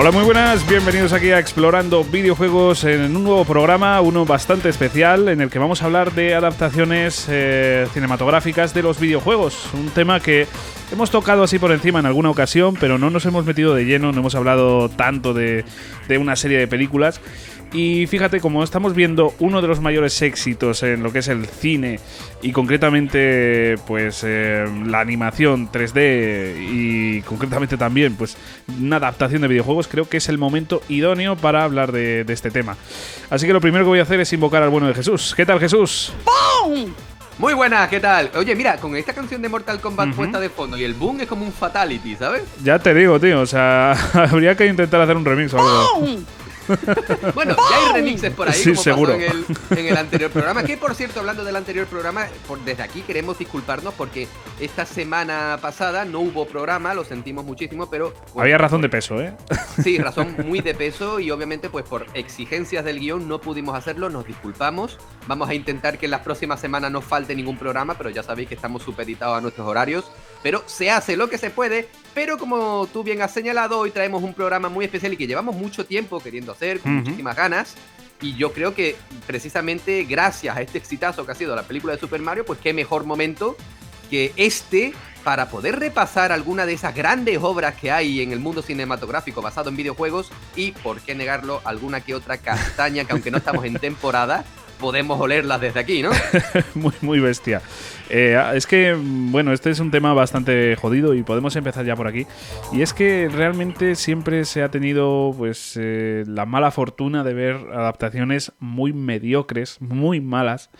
Hola, muy buenas, bienvenidos aquí a Explorando Videojuegos en un nuevo programa, uno bastante especial, en el que vamos a hablar de adaptaciones eh, cinematográficas de los videojuegos. Un tema que hemos tocado así por encima en alguna ocasión, pero no nos hemos metido de lleno, no hemos hablado tanto de, de una serie de películas. Y fíjate, como estamos viendo uno de los mayores éxitos en lo que es el cine y concretamente pues eh, la animación 3D y concretamente también pues una adaptación de videojuegos, creo que es el momento idóneo para hablar de, de este tema. Así que lo primero que voy a hacer es invocar al bueno de Jesús. ¿Qué tal Jesús? ¡Pum! Muy buena, ¿qué tal? Oye, mira, con esta canción de Mortal Kombat puesta de fondo y el boom es como un fatality, ¿sabes? Ya te digo, tío, o sea, habría que intentar hacer un remix o algo. bueno, ya hay remixes por ahí, Sí, como seguro. pasó en el, en el anterior programa. Que por cierto, hablando del anterior programa, por, desde aquí queremos disculparnos porque esta semana pasada no hubo programa, lo sentimos muchísimo, pero. Había razón de peso, ¿eh? Sí, razón muy de peso y obviamente pues por exigencias del guion no pudimos hacerlo, nos disculpamos. Vamos a intentar que en las próximas semanas no falte ningún programa, pero ya sabéis que estamos supeditados a nuestros horarios. Pero se hace lo que se puede, pero como tú bien has señalado, hoy traemos un programa muy especial y que llevamos mucho tiempo queriendo hacer, con muchísimas ganas. Y yo creo que precisamente gracias a este exitazo que ha sido la película de Super Mario, pues qué mejor momento que este para poder repasar alguna de esas grandes obras que hay en el mundo cinematográfico basado en videojuegos y, por qué negarlo, alguna que otra castaña que aunque no estamos en temporada, podemos olerlas desde aquí, ¿no? muy, muy bestia. Eh, es que, bueno, este es un tema bastante jodido y podemos empezar ya por aquí. Y es que realmente siempre se ha tenido, pues, eh, la mala fortuna de ver adaptaciones muy mediocres, muy malas,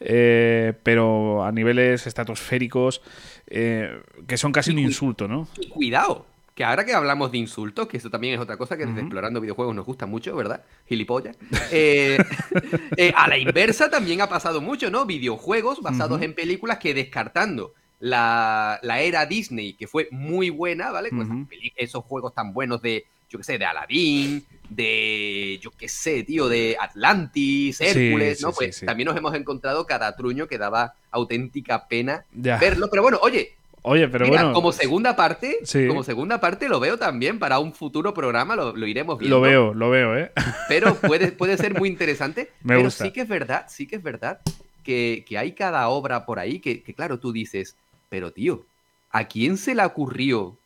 eh, pero a niveles estratosféricos, que son casi un Y insulto, ¿no? Y cuidado, que ahora que hablamos de insultos, que eso también es otra cosa que desde Explorando Videojuegos nos gusta mucho, ¿verdad? Gilipollas. Eh, eh, a la inversa también ha pasado mucho, ¿no? Videojuegos basados en películas que descartando la, la era Disney, que fue muy buena, ¿vale? Pues esos juegos tan buenos de, yo qué sé, de Aladdin, de, yo qué sé, tío, de Atlantis, Hércules, sí, ¿no? sí, Pues sí. también nos hemos encontrado cada truño que daba auténtica pena Ya. verlo. Pero bueno, oye, Oye, pero Mira, bueno, como segunda parte, Sí. como segunda parte lo veo también para un futuro programa, lo, lo iremos viendo. lo veo, lo veo, ¿eh? Pero puede, puede ser muy interesante. Me pero gusta. sí que es verdad, sí que es verdad que, que hay cada obra por ahí que, que, claro, tú dices, pero tío, ¿a quién se le ocurrió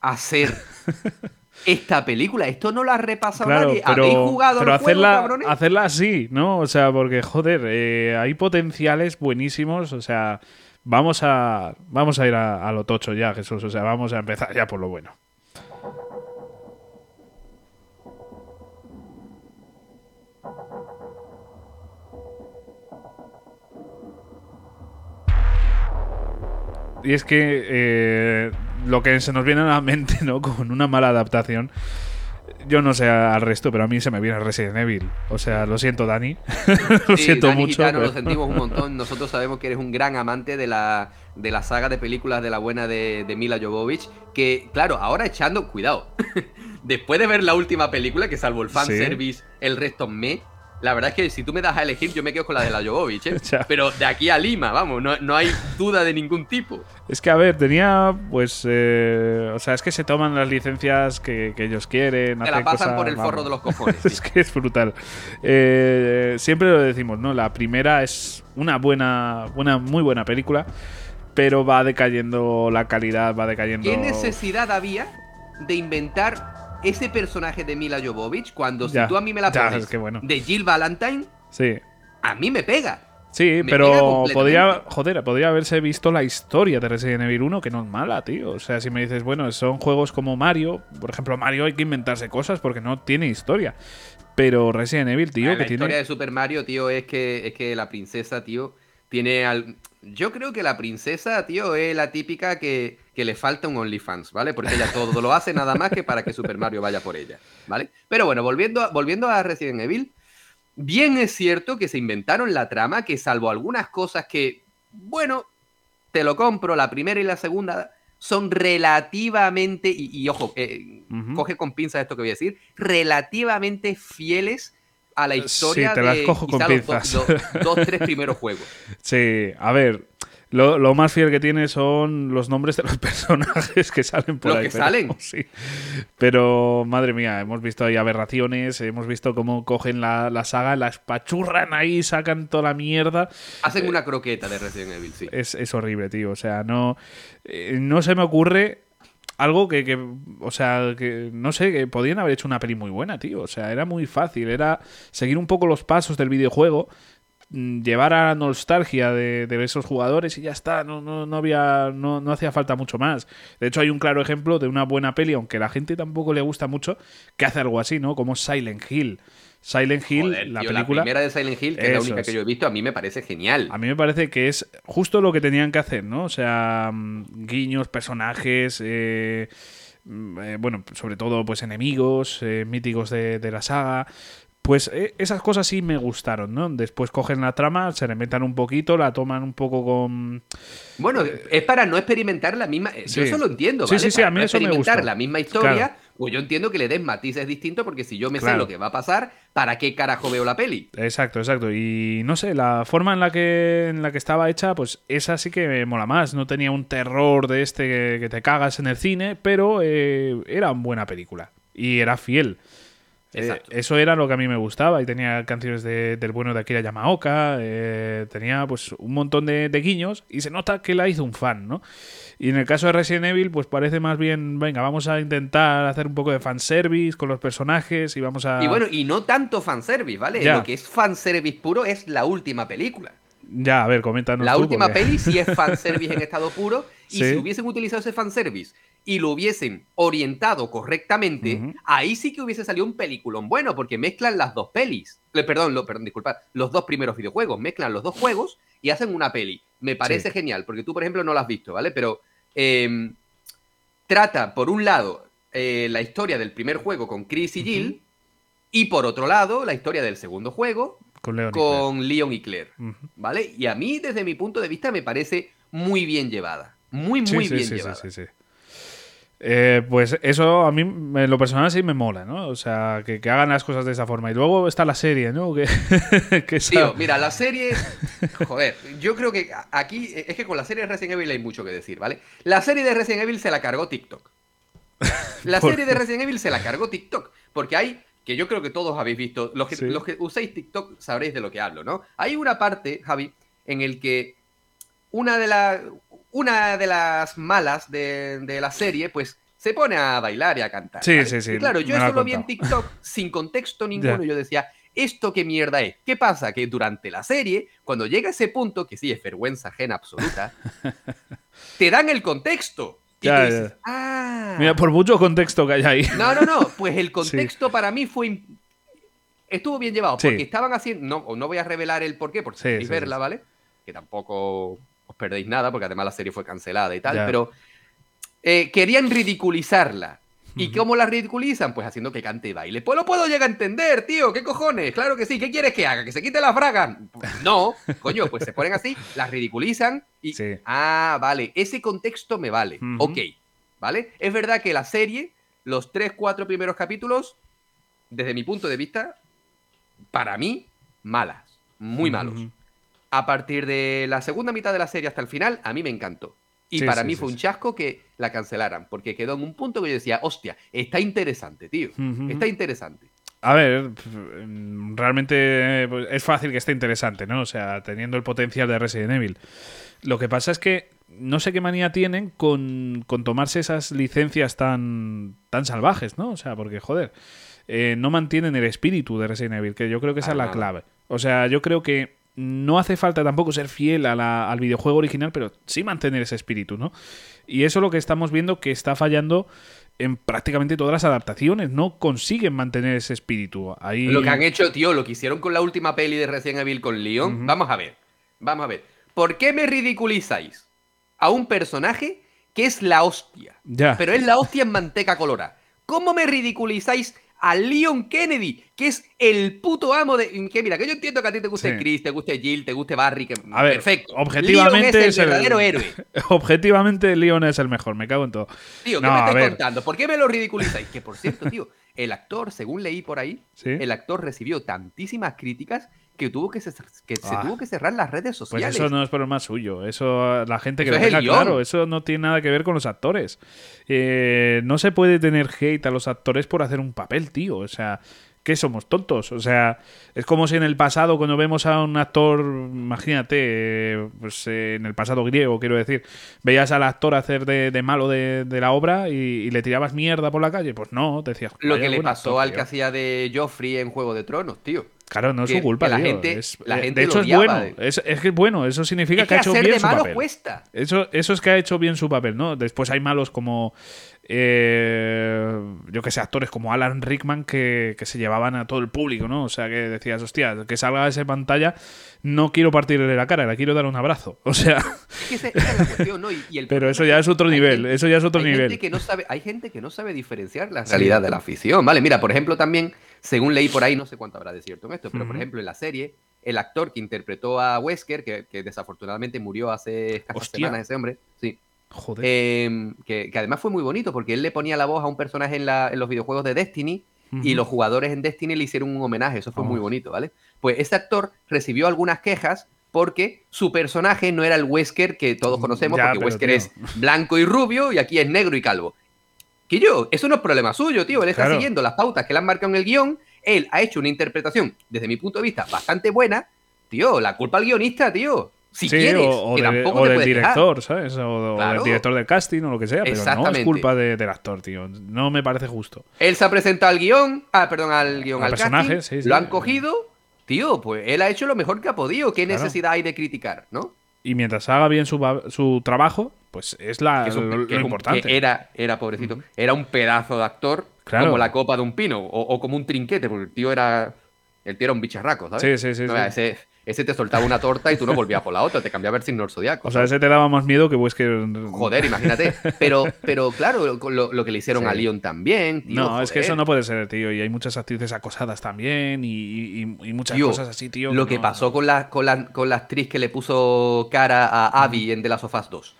hacer esta película? Esto no lo ha repasado Claro, nadie. pero, ¿Habéis jugado pero juegos, hacerla, cabrones? hacerla así, ¿no? O sea, porque, joder, eh, hay potenciales buenísimos, o sea, vamos a, vamos a ir a, lo tocho ya, Jesús, o sea, vamos a empezar ya por lo bueno. Y es que eh, lo que se nos viene a la mente, ¿no? Con una mala adaptación. Yo no sé al resto, pero a mí se me viene Resident Evil. O sea, lo siento, Dani. lo Sí, siento Dani mucho. Gitano, pero- lo sentimos un montón. Nosotros sabemos que eres un gran amante de la, de la saga de películas de la buena de, de Mila Jovovich. Que, claro, ahora echando, cuidado. Después de ver la última película, que salvo el fanservice, el resto me. La verdad es que si tú me das a elegir, yo me quedo con la de la Jovovich, ¿eh? Pero de aquí a Lima, vamos, no, no hay duda de ningún tipo. Es que, a ver, tenía, pues, eh, o sea, es que se toman las licencias que, que ellos quieren. Te la pasan cosas, por el forro de los cojones. es que es brutal. Eh, siempre lo decimos, ¿no? La primera es una buena, buena, muy buena película, pero va decayendo la calidad, va decayendo. ¿Qué necesidad había de inventar ese personaje de Mila Jovovich cuando Ya, si tú a mí me la ya, pones es que bueno. de Jill Valentine, Sí. a mí me pega. Sí, Me pero podría, joder, podría haberse visto la historia de Resident Evil 1, que no es mala, tío. O sea, si me dices, bueno, son juegos como Mario, por ejemplo, Mario hay que inventarse cosas porque no tiene historia. Pero Resident Evil, tío, Ah, que la historia tiene. de Super Mario, tío, es que, es que la princesa, tío, tiene al... Yo creo que la princesa, tío, es la típica que, que le falta un OnlyFans, ¿vale? Porque ella todo lo hace nada más que para que Super Mario vaya por ella, ¿vale? Pero bueno, volviendo a, volviendo a Resident Evil, bien es cierto que se inventaron la trama, que salvo algunas cosas que, bueno, te lo compro, la primera y la segunda son relativamente, y, ojo, eh, coge con pinzas esto que voy a decir, relativamente fieles a la historia sí, te las de cojo con pinzas. Dos, dos, tres primeros juegos. Sí, a ver, lo, lo, más fiel que tiene son los nombres de los personajes que salen por los ahí. que pero, salen. Sí. Pero, madre mía, hemos visto ahí aberraciones, hemos visto cómo cogen la, la saga, la espachurran ahí, sacan toda la mierda. Hacen una croqueta de Resident Evil, sí. Es, es horrible, tío. O sea, no, eh, no se me ocurre algo que, que, o sea, que no sé, que podían haber hecho una peli muy buena, tío. O sea, era muy fácil, era seguir un poco los pasos del videojuego, mm, llevar a la nostalgia de, de, esos jugadores y ya está, no, no, no había, no, no, hacía falta mucho más. De hecho, hay un claro ejemplo de una buena peli, aunque la gente tampoco le gusta mucho, que hace algo así, ¿no? Como Silent Hill. Silent Hill, Joder, la tío, película. La primera de Silent Hill, que es la única es. que yo he visto, a mí me parece genial. A mí me parece que es justo lo que tenían que hacer, ¿no? O sea, mm, guiños, personajes, eh, eh, bueno, sobre todo, pues enemigos, eh, míticos de, de, la saga. Pues esas cosas sí me gustaron, ¿no? Después cogen la trama, se inventan un poquito, la toman un poco con. Bueno, es para no experimentar la misma. Sí. Yo eso lo entiendo, Sí, ¿vale? sí, sí, para a mí no eso me experimentar gusta. la misma historia, Claro. Pues yo entiendo que le den matices distintos, porque si yo me sé lo que va a pasar, ¿para qué carajo veo la peli? Exacto, exacto. Y no sé, la forma en la que en la que estaba hecha, pues esa sí que me mola más. No tenía un terror de este que, que te cagas en el cine, pero eh, era una buena película. Y era fiel. Eh, eso era lo que a mí me gustaba. Y tenía canciones de- del bueno de Akira Yamaoka. eh, tenía pues un montón de, de guiños. Y se nota que la hizo un fan, ¿no? Y en el caso de Resident Evil, pues parece más bien, venga, vamos a intentar hacer un poco de fanservice con los personajes y vamos a. Y bueno, y no tanto fanservice, ¿vale? Ya. Lo que es fanservice puro es la última película. Ya, a ver, coméntanos. La tú, última porque- peli sí es fanservice en estado puro. Y Sí. si hubiesen utilizado ese fanservice y lo hubiesen orientado correctamente, ahí sí que hubiese salido un peliculón bueno, porque mezclan las dos pelis. Eh, Perdón, lo, perdón, disculpa, los dos primeros videojuegos, mezclan los dos juegos y hacen una peli. Me parece Sí. genial, porque tú, por ejemplo, no la has visto, ¿vale? Pero eh, trata, por un lado, eh, la historia del primer juego con Chris y Jill, y por otro lado, la historia del segundo juego Con Leon y con Leon y Claire. ¿Vale? Y a mí, desde mi punto de vista, me parece muy bien llevada. Muy, muy sí, bien llevada. sí, sí, sí. Eh, pues eso a mí, en lo personal, sí me mola, ¿no? O sea, que, que hagan las cosas de esa forma. Y luego está la serie, ¿no? Que, que esa- Tío, mira, la serie. Joder, yo creo que aquí. Es que con la serie de Resident Evil hay mucho que decir, ¿vale? La serie de Resident Evil se la cargó TikTok. La ¿Por serie de Resident Evil se la cargó TikTok. Porque hay. Que yo creo que todos habéis visto. Los que, Sí. los que usáis TikTok sabréis de lo que hablo, ¿no? Hay una parte, Javi, en el que una de, la- una de las malas de, de la serie, pues. Se pone a bailar y a cantar. Sí, ¿vale? sí, sí, Y claro, yo lo eso lo vi en. TikTok sin contexto ninguno. Ya. Yo decía, ¿esto qué mierda es? ¿Qué pasa? Que durante la serie, cuando llega ese punto, que sí es vergüenza ajena absoluta, te dan el contexto. Y tú ya. dices, ah. Mira, por mucho contexto que hay ahí. No, no, no. Pues el contexto para mí fue. Estuvo bien llevado, Sí. porque estaban haciendo. No, no voy a revelar el porqué, por si Sí, queréis sí, verla. ¿vale? Que tampoco os perdéis nada, porque además la serie fue cancelada y tal, pero eh, querían ridiculizarla. ¿Y cómo la ridiculizan? Pues haciendo que cante y baile. Pues lo puedo llegar a entender, tío. ¿Qué cojones? Claro que sí. ¿Qué quieres que haga? ¿Que se quite la? Pues no, coño, pues se ponen así, las ridiculizan y. Sí. Ah, vale. Ese contexto me vale. Ok. ¿Vale? Es verdad que la serie, los tres, cuatro primeros capítulos, desde mi punto de vista, para mí, malas. Muy malos. A partir de la segunda mitad de la serie hasta el final, a mí me encantó. Y Sí, para sí, mí sí, fue un chasco que la cancelaran, porque quedó en un punto que yo decía, hostia, está interesante, tío. Está interesante. A ver, mm, realmente pues, es fácil que esté interesante, ¿no? O sea, teniendo el potencial de Resident Evil. Lo que pasa es que no sé qué manía tienen con, con tomarse esas licencias tan, tan salvajes, ¿no? O sea, porque, joder, eh, no mantienen el espíritu de Resident Evil, que yo creo que esa es la clave. O sea, yo creo que no hace falta tampoco ser fiel a la- al videojuego original, pero sí mantener ese espíritu, ¿no? Y eso es lo que estamos viendo que está fallando en prácticamente todas las adaptaciones. No consiguen mantener ese espíritu. Ahí... Lo que han hecho, tío, lo que hicieron con la última peli de Resident Evil con Leon, vamos a ver. Vamos a ver. ¿por qué me ridiculizáis a un personaje que es la hostia? Ya. Pero es la hostia en manteca colorada. ¿Cómo me ridiculizáis a Leon Kennedy, que es el puto amo de. Que mira, que yo entiendo que a ti te guste Sí. Chris, te guste Jill, te guste Barry, que A ver, perfecto. objetivamente Leon es el el- verdadero héroe. Objetivamente, Leon es el mejor, me cago en todo. Tío, ¿qué No, me estáis contando? ¿Por qué me lo ridiculizáis? Que por cierto, tío, el actor, según leí por ahí, ¿Sí? el actor recibió tantísimas críticas que tuvo que se, que se Ah. tuvo que cerrar las redes Pues sociales. eso no es problema suyo. Eso, la gente que Eso lo tenga claro, eso no tiene nada que ver con los actores. Eh, no se puede tener hate a los actores por hacer un papel, tío. O sea, ¿qué somos tontos? O sea, es como si en el pasado, cuando vemos a un actor, imagínate, pues eh, en el pasado griego, quiero decir, veías al actor hacer de, de malo de, de la obra y, y le tirabas mierda por la calle. Pues no, decías. Lo "Vaya que le pasó actor, al tío". que hacía de Joffrey en Juego de Tronos, tío. Claro, no es que- su culpa, la tío. gente- Es- la eh, gente de lo hecho, es odiaba bueno. Es, es que es bueno. Eso significa Es que, que ha hecho hacer bien de su malo papel. cuesta. Eso, eso es que ha hecho bien su papel, ¿no? Después hay malos como. eh, yo que sé, actores como Alan Rickman que, que se llevaban a todo el público, ¿no? O sea, que decías, hostia, que salga de esa pantalla, no quiero partirle la cara, le quiero dar un abrazo. O sea, Es que esa, esa es la cuestión, ¿no? Y, y el pero eso ya es otro nivel. gente- Eso ya es otro hay nivel. Gente que no sabe, hay gente que no sabe diferenciar la realidad de la afición. Vale, mira, por ejemplo, también, según leí por ahí, no sé cuánto habrá de cierto en esto, pero por ejemplo, en la serie, el actor que interpretó a Wesker, que, que desafortunadamente murió hace escasas semanas, ese hombre, sí. Joder. eh, que, que además fue muy bonito porque él le ponía la voz a un personaje en, la- en los videojuegos de Destiny y los jugadores en Destiny le hicieron un homenaje. Eso fue muy Oh. bonito, ¿vale? Pues ese actor recibió algunas quejas porque su personaje no era el Wesker que todos conocemos, Mm, Ya, porque Wesker tío. es blanco y rubio y aquí es negro y calvo. Que yo, eso no es problema suyo, tío. Él está Claro. siguiendo las pautas que le han marcado en el guion. Él ha hecho una interpretación, desde mi punto de vista, bastante buena. Tío, la culpa al guionista, tío. Si sí, quieres, o, o que de- o del director, ¿sabes? O, o Claro. del director del casting o lo que sea, pero no es culpa de- del actor, tío. No me parece justo. Él se ha presentado al guion, ah, perdón, al guion, Al al, personaje, casting, sí, sí. lo han cogido, tío, pues él ha hecho lo mejor que ha podido. ¿Qué Claro. necesidad hay de criticar, no? Y mientras haga bien su, su trabajo, pues es la, Que es un- lo, que importante. que era, era pobrecito, era un pedazo de actor, Claro. como la copa de un pino, o, o como un trinquete, porque el tío era, el tío era un bicharraco, ¿sabes? Sí, sí, sí, No, sí. Ese, ese te soltaba una torta y tú no volvías por la otra, te cambiaba el signo zodiaco. O sea, ese te daba más miedo que Wesker. Joder, imagínate. Pero, pero claro, lo, lo que le hicieron Sí. a Leon también. tío, no, es que eso no puede ser, tío. Y hay muchas actrices acosadas también y, y- y muchas Tío, cosas así, tío. Lo que no- pasó con la, con, la, con la actriz que le puso cara a Abby en The Last of Us 2.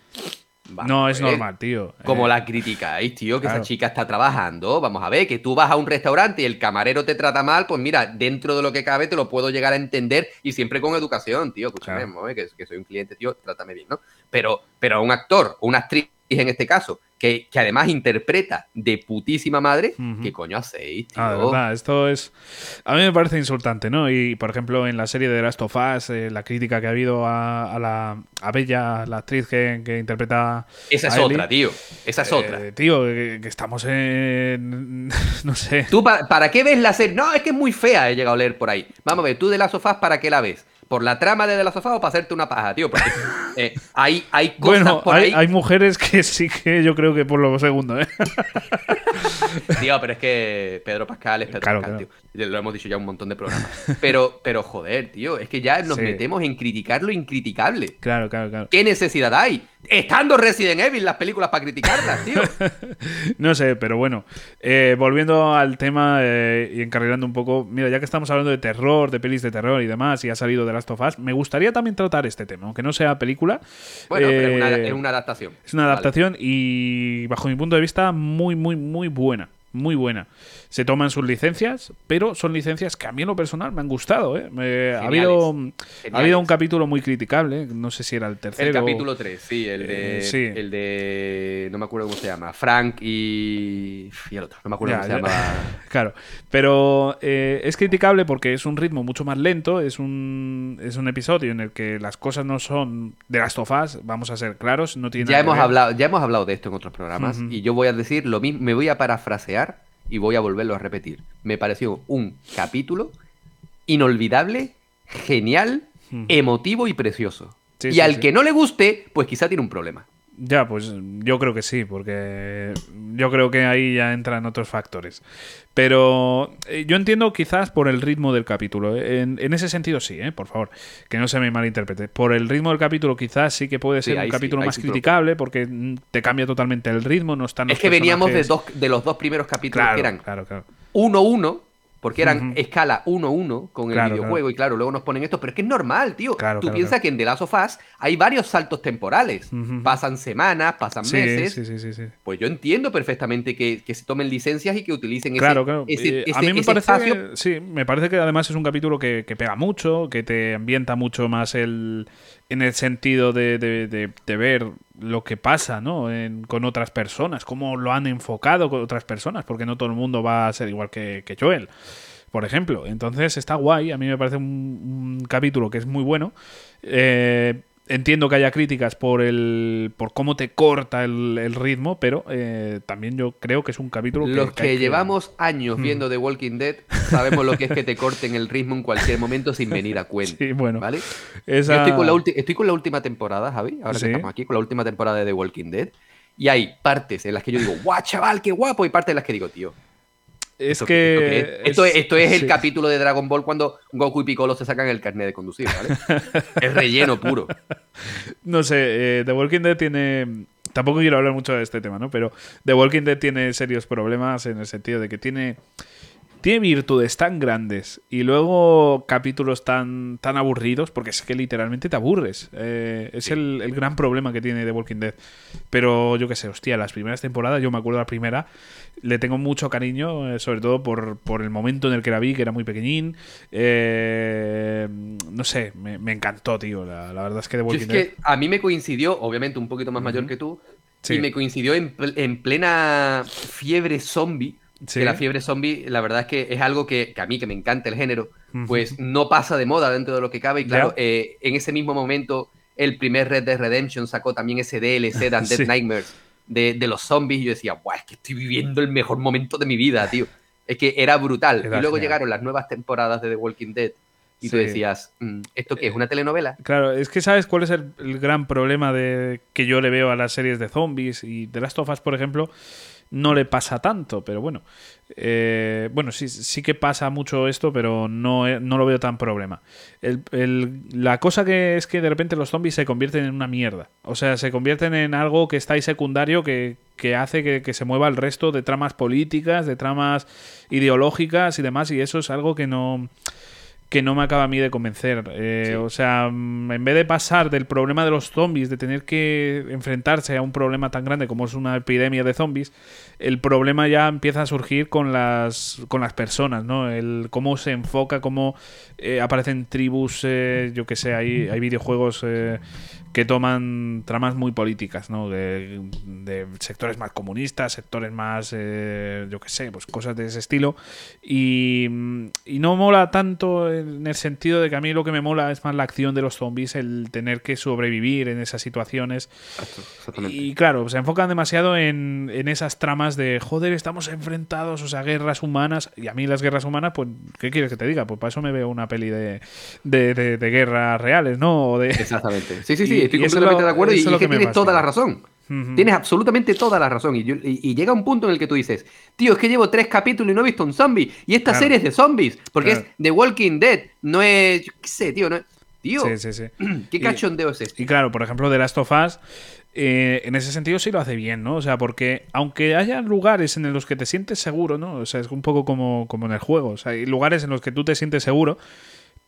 Vamos No es ver. normal, tío. Como Eh, la criticáis, tío, que claro. esa chica está trabajando. Vamos a ver, que tú vas a un restaurante y el camarero te trata mal, pues mira, dentro de lo que cabe te lo puedo llegar a entender y siempre con educación, tío. Escúchame, Claro. que, que soy un cliente, tío, trátame bien, ¿no? Pero, pero a un actor una actriz en este caso, que, que además interpreta de putísima madre, Ujú. ¿qué coño hacéis, tío? Ah, de verdad, esto es. A mí me parece insultante, ¿no? Y por ejemplo, en la serie de The Last of Us, eh, la crítica que ha habido a, a la a Bella, la actriz que, que interpreta. Esa es Ellie, otra, tío. Esa es otra. eh, tío, que, que estamos en. No sé. ¿Tú pa- para qué ves la serie? No, es que es muy fea, he llegado a leer por ahí. Vamos a ver, tú de las sofás, ¿para qué la ves? ¿Por la trama de, de las sofás o para hacerte una paja, tío? Porque eh, hay, hay cosas Bueno, por hay, ahí. hay mujeres que sí que yo creo que por lo segundo, ¿eh? Tío, pero es que Pedro Pascal es Pedro Claro, Pascal, claro. tío. Lo hemos dicho ya un montón de programas. Pero, pero joder, tío, es que ya nos Sí. metemos en criticar lo incriticable. Claro, claro, claro. ¿Qué necesidad hay? Estando Resident Evil las películas para criticarlas, tío. No sé, pero bueno, eh, volviendo al tema eh, y encarrilando un poco, mira, ya que estamos hablando de terror, de pelis de terror y demás, y ha salido de Last of Us, me gustaría también tratar este tema, aunque no sea película. Bueno, pero es una, Eh, es una adaptación. es una Vale. adaptación y, bajo mi punto de vista, muy, muy, muy buena. Muy buena. Se toman sus licencias, pero son licencias que a mí en lo personal me han gustado. ¿eh? Me- ha, habido, ha habido un capítulo muy criticable, no sé si era el tercero. El capítulo 3, sí, el de, Eh, sí. el de. No me acuerdo cómo se llama. Frank y. Y el otro, no me acuerdo Ya, cómo se llama. Claro, pero eh, es criticable porque es un ritmo mucho más lento, es un, es un episodio en el que las cosas no son de las tofas, vamos a ser claros, no tiene Ya nada que hemos, ver. hablado, ya hemos hablado de esto en otros programas y yo voy a decir lo mismo, me voy a parafrasear y voy a volverlo a repetir. Me pareció un capítulo inolvidable, genial, emotivo y precioso. Sí, y sí, al sí. que no le guste, pues quizá tiene un problema. Ya, pues yo creo que sí, porque yo creo que ahí ya entran otros factores. Pero eh, yo entiendo quizás por el ritmo del capítulo. ¿eh? En, ese sentido sí, ¿eh? por favor, que no se me malinterprete. Por el ritmo del capítulo quizás sí que puede ser un capítulo más criticable porque te cambia totalmente el ritmo, no están Es que veníamos de, dos, de los dos primeros capítulos que eran 1-1 porque eran escala 1-1 con el videojuego y claro, luego nos ponen esto, pero es que es normal, tío. Tú piensas que en The Last of Us hay varios saltos temporales. Pasan semanas, pasan meses. pues yo entiendo perfectamente que, se tomen licencias y que utilicen ese, ese, a mí me parece sí, me parece que además es un capítulo que, pega mucho, que te ambienta mucho más el en el sentido de, ver lo que pasa ¿no? con otras personas, cómo lo han enfocado con otras personas, porque no todo el mundo va a ser igual que, que Joel, por ejemplo. Entonces está guay, a mí me parece un, un capítulo que es muy bueno. Eh, entiendo que haya críticas por el por cómo te corta el, ritmo, pero eh, también yo creo que es un capítulo Los que, llevamos años mm. viendo The Walking Dead sabemos lo que es que te corten el ritmo en cualquier momento sin venir a cuenta. Sí, bueno. ¿vale? estoy, con la última temporada, Javi, ahora que estamos aquí, con la última temporada de The Walking Dead. Y hay partes en las que yo digo, guau, chaval, qué guapo, y partes en las que digo, tío, es que. Esto, es, esto, es, el capítulo de Dragon Ball cuando Goku y Piccolo se sacan el carnet de conducir, ¿vale? es relleno puro. No sé, eh, The Walking Dead tiene. Tampoco quiero hablar mucho de este tema, ¿no? Pero The Walking Dead tiene serios problemas en el sentido de que tiene tiene virtudes tan grandes y luego capítulos tan, tan aburridos, porque es que literalmente te aburres. Eh, es el, gran problema que tiene The Walking Dead. Pero yo qué sé, hostia, las primeras temporadas, yo me acuerdo la primera, le tengo mucho cariño, eh, sobre todo por, el momento en el que la vi, que era muy pequeñín. Eh, no sé, me, encantó, tío. La, verdad es que The Walking Dead. Es que a mí me coincidió, obviamente un poquito más mayor que tú, y me coincidió en, en plena fiebre zombie que la fiebre zombie, la verdad es que es algo que, a mí, que me encanta el género, pues no pasa de moda dentro de lo que cabe. Y claro, eh, en ese mismo momento, el primer Red Dead Redemption sacó también ese DLC de Undead Nightmares de, de, los zombies. Y yo decía, guau, es que estoy viviendo el mejor momento de mi vida, tío. Es que era brutal. y luego llegaron las nuevas temporadas de The Walking Dead. Y tú decías, mm, ¿esto qué es? ¿Una telenovela? Claro, es que sabes cuál es el, el, gran problema de que yo le veo a las series de zombies y de las tofas, por ejemplo, no le pasa tanto, pero bueno. Eh, bueno, sí, sí que pasa mucho esto, pero no, no lo veo tan problema. la cosa que es que de repente los zombies se convierten en una mierda. O sea, se convierten en algo que está ahí secundario que, hace que, que, se mueva el resto de tramas políticas, de tramas ideológicas y demás, y eso es algo que no que no me acaba a mí de convencer. Eh, o sea, mm, en vez de pasar del problema de los zombies, de tener que enfrentarse a un problema tan grande como es una epidemia de zombies, el problema ya empieza a surgir con las, con las personas, ¿no? El cómo se enfoca, cómo eh, aparecen tribus, eh, yo que sé, hay, hay videojuegos que toman tramas muy políticas, ¿no? De, sectores más comunistas, sectores más, eh, yo qué sé, pues cosas de ese estilo. Y, no mola tanto en el sentido de que a mí lo que me mola es más la acción de los zombies, el tener que sobrevivir en esas situaciones. Y claro, se enfocan demasiado en, esas tramas de, joder, estamos enfrentados, o sea, guerras humanas. Y a mí las guerras humanas, pues, ¿qué quieres que te diga? Pues para eso me veo una peli de, de, guerras reales, ¿no? de... Exactamente. Sí, sí, sí estoy completamente de acuerdo y, es que tienes toda la razón. Tienes absolutamente toda la razón. Y, llega un punto en el que tú dices, tío, es que llevo tres capítulos y no he visto un zombie. Y esta serie es de zombies. Porque es The Walking Dead. No es. Yo qué sé, tío. No Tío, sí, sí, sí. ¿qué cachondeo es este? Y claro, por ejemplo, The Last of Us, eh, en ese sentido sí lo hace bien, ¿no? O sea, porque aunque haya lugares en los que te sientes seguro, ¿no? O sea, es un poco como, como en el juego. O sea, hay lugares en los que tú te sientes seguro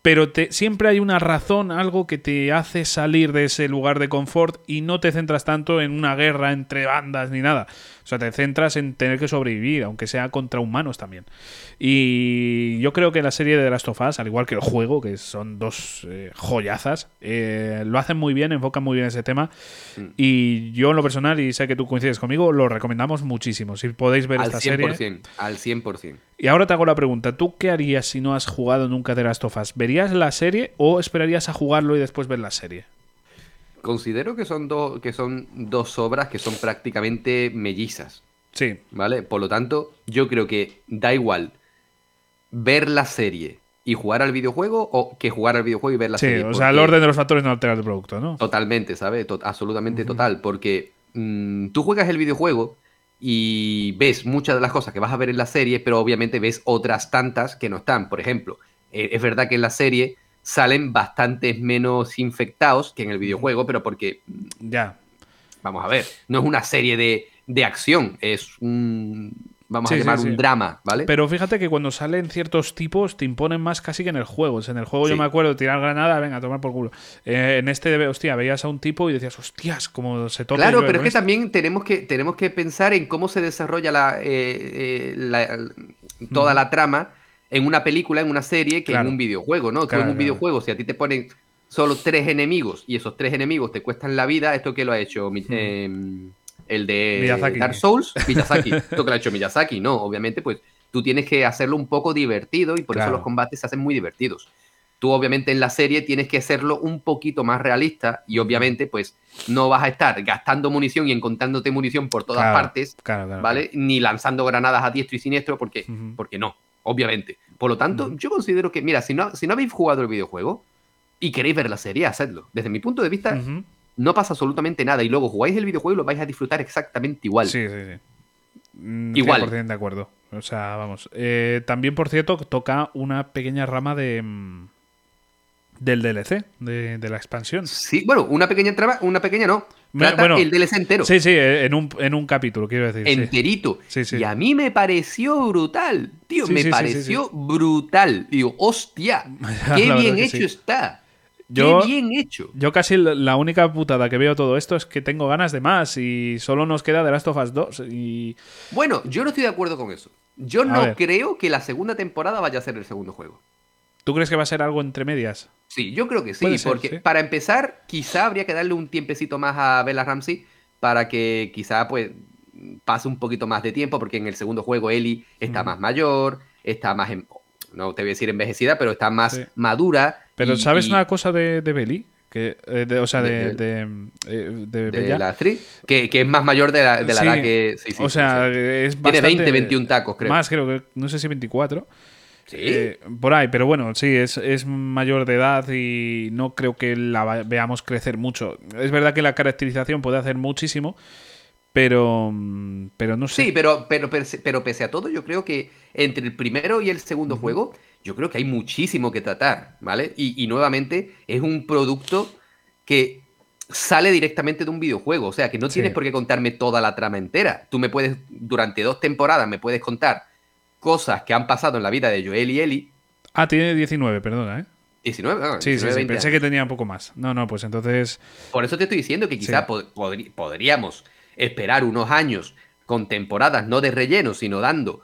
pero te, siempre hay una razón, algo que te hace salir de ese lugar de confort y no te centras tanto en una guerra entre bandas ni nada. O sea, te centras en tener que sobrevivir, aunque sea contra humanos también. Y yo creo que la serie de The Last of Us, al igual que el juego, que son dos eh, joyazas, eh, lo hacen muy bien, enfocan muy bien ese tema. Mm. Y yo en lo personal, y sé que tú coincides conmigo, lo recomendamos muchísimo. Si podéis ver esta serie. Al 100%. Y ahora te hago la pregunta, ¿tú qué harías si no has jugado nunca The Last of Us? ¿Verías la serie o esperarías a jugarlo y después ver la serie? Considero que son, dos que son dos obras que son prácticamente mellizas. Sí. ¿Vale? Por lo tanto, yo creo que da igual ver la serie y jugar al videojuego o que jugar al videojuego y ver la serie. Sí, o sea, el orden de los factores no altera el producto, ¿no? Totalmente, ¿sabes? absolutamente total. Porque mm, tú juegas el videojuego y ves muchas de las cosas que vas a ver en la serie, pero obviamente ves otras tantas que no están. Por ejemplo, eh, es verdad que en la serie salen bastantes menos infectados que en el videojuego, pero porque... Ya. Vamos a ver, no es una serie de, de acción, es un vamos a llamar un drama, ¿vale? Pero fíjate que cuando salen ciertos tipos te imponen más casi que en el juego. en el juego yo me acuerdo tirar granada, venga, a tomar por culo. Eh, en este, hostia, veías a un tipo y decías, hostias, cómo se toca. Claro, pero es que también tenemos que, tenemos que pensar en cómo se desarrolla la, eh, eh, toda la trama en una película, en una serie, que en un videojuego, ¿no? en un videojuego, si a ti te ponen solo tres enemigos y esos tres enemigos te cuestan la vida, ¿esto qué lo ha hecho? el de Dark Souls, Miyazaki. Esto que lo ha hecho Miyazaki, no, obviamente, pues tú tienes que hacerlo un poco divertido y por eso los combates se hacen muy divertidos. Tú obviamente en la serie tienes que hacerlo un poquito más realista y obviamente pues no vas a estar gastando munición y encontrándote munición por todas partes, ¿vale? Ni lanzando granadas a diestro y siniestro porque, porque no, obviamente. Por lo tanto, yo considero que, mira, si no, si no habéis jugado el videojuego y queréis ver la serie, hacedlo. Desde mi punto de vista, no pasa absolutamente nada y luego jugáis el videojuego y lo vais a disfrutar exactamente igual. Sí, sí, sí. Mm, igual. de acuerdo. O sea, vamos. Eh, también, por cierto, toca una pequeña rama de mm, del DLC, de, la expansión. Sí, bueno, una pequeña trama, una pequeña no. Bueno, el DLC entero. Sí, sí, eh, en un, en un capítulo, quiero decir. Enterito. Sí. Sí, y a mí me pareció brutal, tío, me pareció brutal. Digo, hostia, qué bien hecho está. Yo, bien hecho. Yo casi la única putada que veo todo esto es que tengo ganas de más y solo nos queda The Last of Us 2 y... Bueno, yo no estoy de acuerdo con eso. Yo no creo que la segunda temporada vaya a ser el segundo juego. ¿Tú crees que va a ser algo entre medias? Sí, yo creo que sí, porque para empezar, quizá habría que darle un tiempecito más a Bella Ramsey para que quizá pues pase un poquito más de tiempo, porque en el segundo juego Ellie está más mayor, está más, no te voy a decir envejecida, pero está más madura pero ¿sabes una cosa de, de Belly? Que, eh, o sea, de, de, eh, la actriz, que, que, es más mayor de la, de la edad que. Sí, o sea, es bastante, Tiene 20, 21 tacos, creo. Más, creo que. No sé si 24. Sí. Eh, por ahí, pero bueno, sí, es, es, mayor de edad y no creo que la veamos crecer mucho. Es verdad que la caracterización puede hacer muchísimo, pero, pero no sé. Sí, pero, pero, pero, pese a todo, yo creo que entre el primero y el segundo juego yo creo que hay muchísimo que tratar, ¿vale? Y, nuevamente es un producto que sale directamente de un videojuego, o sea que no tienes por qué contarme toda la trama entera. Tú me puedes, durante dos temporadas, me puedes contar cosas que han pasado en la vida de Joel y Ellie. Ah, tiene 19, perdona, ¿eh? 19, no, sí, sí, sí, pensé que tenía un poco más. No, no, pues entonces. Por eso te estoy diciendo que quizá podríamos esperar unos años con temporadas no de relleno, sino dando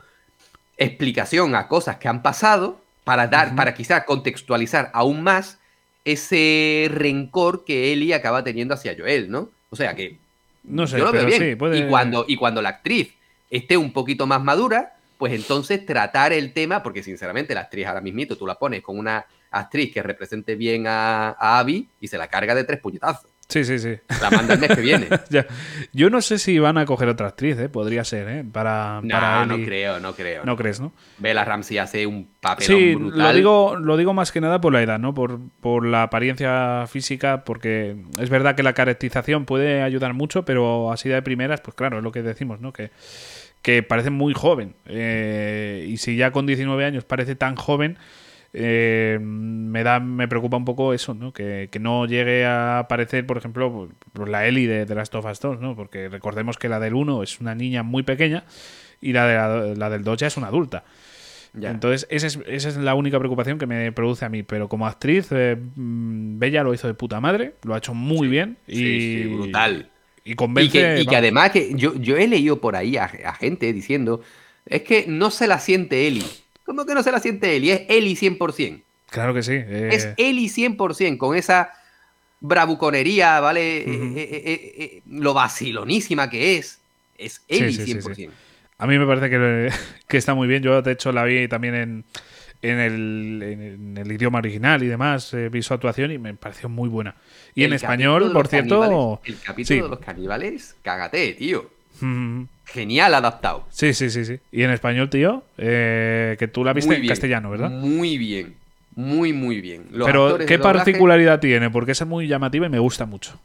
explicación a cosas que han pasado para dar, para quizá contextualizar aún más ese rencor que Ellie acaba teniendo hacia Joel, ¿no? O sea que no sé, yo lo veo bien. y, cuando, y cuando la actriz esté un poquito más madura, pues entonces tratar el tema, porque sinceramente la actriz ahora mismito tú la pones con una actriz que represente bien a, a Abby y se la carga de tres puñetazos. Sí, sí, sí. La manda el mes que viene. Yo no sé si van a coger otra actriz, ¿eh? Podría ser, ¿eh? Para, no, no creo, no creo. No, crees, ¿no? Bella Ramsey hace un papel sí, brutal. Lo digo, lo digo más que nada por la edad, ¿no? Por, por la apariencia física, porque es verdad que la caracterización puede ayudar mucho, pero así de primeras, pues claro, es lo que decimos, ¿no? Que, que parece muy joven. Eh, y si ya con 19 años parece tan joven eh, me da me preocupa un poco eso, ¿no? Que, no llegue a aparecer, por ejemplo, la Ellie de, de Last of Us 2, ¿no? Porque recordemos que la del 1 es una niña muy pequeña y la, de la, del 2 ya es una adulta. Entonces, esa es, esa es, la única preocupación que me produce a mí. Pero como actriz, eh, mm, Bella lo hizo de puta madre, lo ha hecho muy bien. Y, brutal. Y convence. Y que, además que yo, yo he leído por ahí a, a, gente diciendo, es que no se la siente Ellie. ¿Cómo que no se la siente Eli? Es Eli 100%. Claro que sí. Eh. Es Eli 100%, con esa bravuconería, ¿vale? Eh, eh, lo vacilonísima que es. Es Eli 100%. A mí me parece que, está muy bien. Yo, de hecho, la vi también en, en, el, idioma original y demás. vi su actuación y me pareció muy buena. Y en español, por cierto. El capítulo de los caníbales, cágate, tío. Genial adaptado. Sí, sí, sí, sí. Y en español, tío, eh, que tú la viste en castellano, ¿verdad? Muy bien. Muy, muy bien. Pero, ¿qué particularidad tiene? Porque es muy llamativa y me gusta mucho.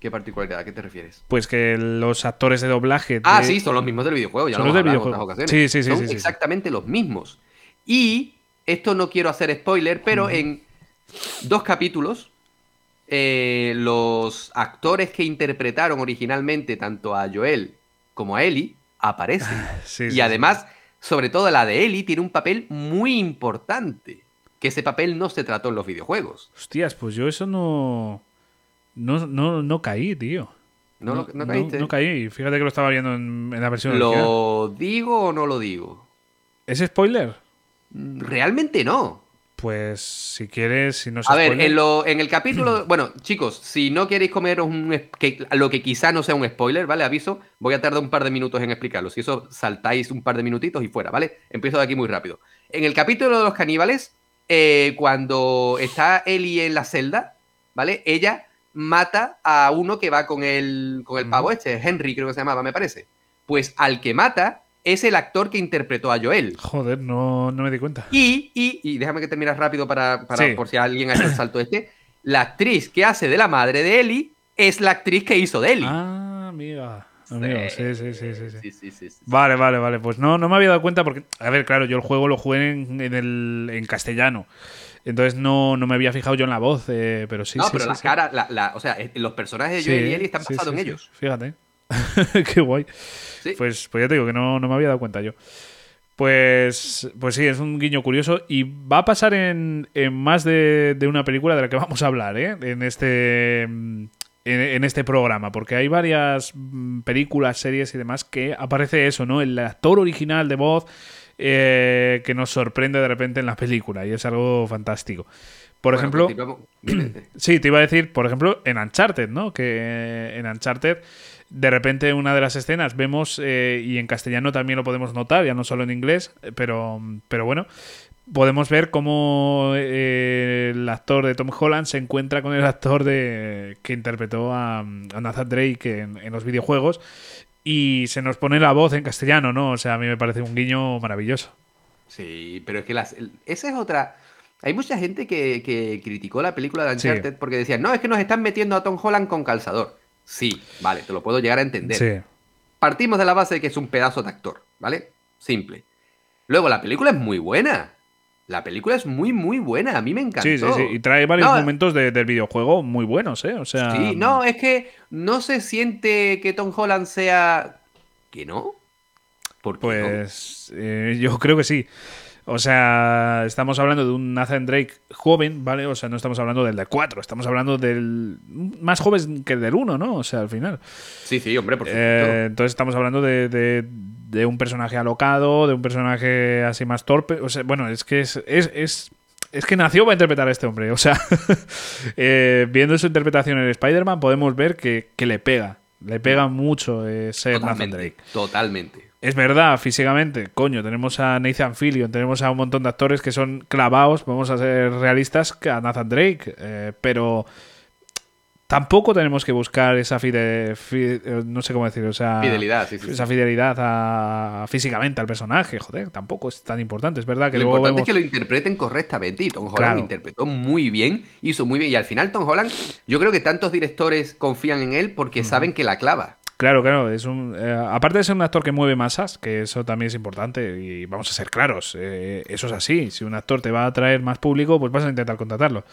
¿Qué particularidad? ¿A qué te refieres? Pues que los actores de doblaje. Ah, de- sí, son los mismos del videojuego. Ya Son lo los del en videojuego. Sí, sí, sí, Son sí, sí, sí. exactamente los mismos. Y esto no quiero hacer spoiler, pero en dos capítulos, eh, los actores que interpretaron originalmente tanto a Joel como a Ellie aparecen. Sí, y sí, además, sobre todo la de Ellie, tiene un papel muy importante. Que ese papel no se trató en los videojuegos. Hostias, pues yo eso no. No, no, no caí, tío. ¿No, no caíste? No, caí. Fíjate que lo estaba viendo en, en la versión original. ¿Lo digo o no lo digo? ¿Es spoiler? Realmente no. Pues si quieres, si no es A ver, en, lo, en el capítulo. Bueno, chicos, si no queréis comeros un, que, lo que quizá no sea un spoiler, ¿vale? Aviso, voy a tardar un par de minutos en explicarlo. Si eso saltáis un par de minutitos y fuera, ¿vale? Empiezo de aquí muy rápido. En el capítulo de los caníbales, eh, cuando está Ellie en la celda, ¿vale? Ella mata a uno que va con el, con el pavo este, Henry creo que se llamaba, me parece. Pues al que mata es el actor que interpretó a Joel. Joder, no, no me di cuenta. Y, y, y déjame que termines rápido para, para- Sí. por si alguien ha hecho el salto este. La actriz que hace de la madre de Ellie es la actriz que hizo de Ellie. Ah, amiga. Amigo, sí, sí, sí, sí, sí. Sí, sí, sí, sí. Vale, vale, vale. Pues no, no me había dado cuenta porque, a ver, claro, yo el juego lo jugué en, en el, en castellano. Entonces no, no me había fijado yo en la voz, eh, pero sí, no, pero sí, la sí. cara, la, la- o sea, los personajes de Joel y Ellie están basados en ellos. Fíjate. Qué guay. Sí. Pues, pues ya te digo que no, no me había dado cuenta yo. Pues, pues sí, es un guiño curioso y va a pasar en, en más de, de una película de la que vamos a hablar, ¿eh? En este, en, en este programa, porque hay varias mm, películas, series y demás que aparece eso, ¿no? El actor original de voz eh, que nos sorprende de repente en la película y es algo fantástico. Por Bueno, ejemplo. Sí, te iba a decir, por ejemplo, en Uncharted, ¿no? Que eh, en Uncharted, de repente, en una de las escenas vemos, eh, y en castellano también lo podemos notar, ya no solo en inglés, eh, pero, pero bueno, podemos ver cómo eh, el actor de Tom Holland se encuentra con el actor de que interpretó a, a Nathan Drake en, en los videojuegos y se nos pone la voz en castellano, ¿no? O sea, a mí me parece un guiño maravilloso. Sí, pero es que las, esa es otra. Hay mucha gente que, que criticó la película de Sí. Uncharted porque decían, no, es que nos están metiendo a Tom Holland con calzador. Sí, vale, te lo puedo llegar a entender. Sí. Partimos de la base de que es un pedazo de actor, ¿vale? Simple. Luego, la película es muy buena. La película es muy, muy buena. A mí me encantó. Sí, sí, sí. Y trae varios No, momentos de- del videojuego muy buenos, ¿eh? O sea. Sí, no, es que no se siente que Tom Holland sea. ¿Que no? ¿Por qué no? Pues eh, yo creo que sí. O sea, estamos hablando de un Nathan Drake joven, ¿vale? O sea, no estamos hablando del de 4, estamos hablando del más joven que el del 1, ¿no? O sea, al final. Sí, sí, hombre, por supuesto. Eh, entonces estamos hablando de, de- de un personaje alocado, de un personaje así más torpe. O sea, bueno, es que es, es, es, es que nació para interpretar a este hombre. O sea, eh, viendo su interpretación en Spider-Man podemos ver que, que le pega. Le pega mucho eh, ser Nathan Drake. totalmente. Es verdad, físicamente, coño, tenemos a Nathan Fillion, tenemos a un montón de actores que son clavados, vamos a ser realistas, a Nathan Drake, eh, pero tampoco tenemos que buscar esa fide, fi- eh, no sé cómo decir, o sea, Fidelidad, sí, sí, sí. esa fidelidad a- físicamente al personaje, joder, tampoco es tan importante, es verdad que lo luego importante vemos... es que lo interpreten correctamente y Tom Holland Claro. lo interpretó muy bien, hizo muy bien. Y al final Tom Holland, yo creo que tantos directores confían en él porque saben que la clava. Claro, claro, es un eh, aparte de ser un actor que mueve masas, que eso también es importante y vamos a ser claros, eh, eso es así. Si un actor te va a atraer más público, pues vas a intentar contratarlo.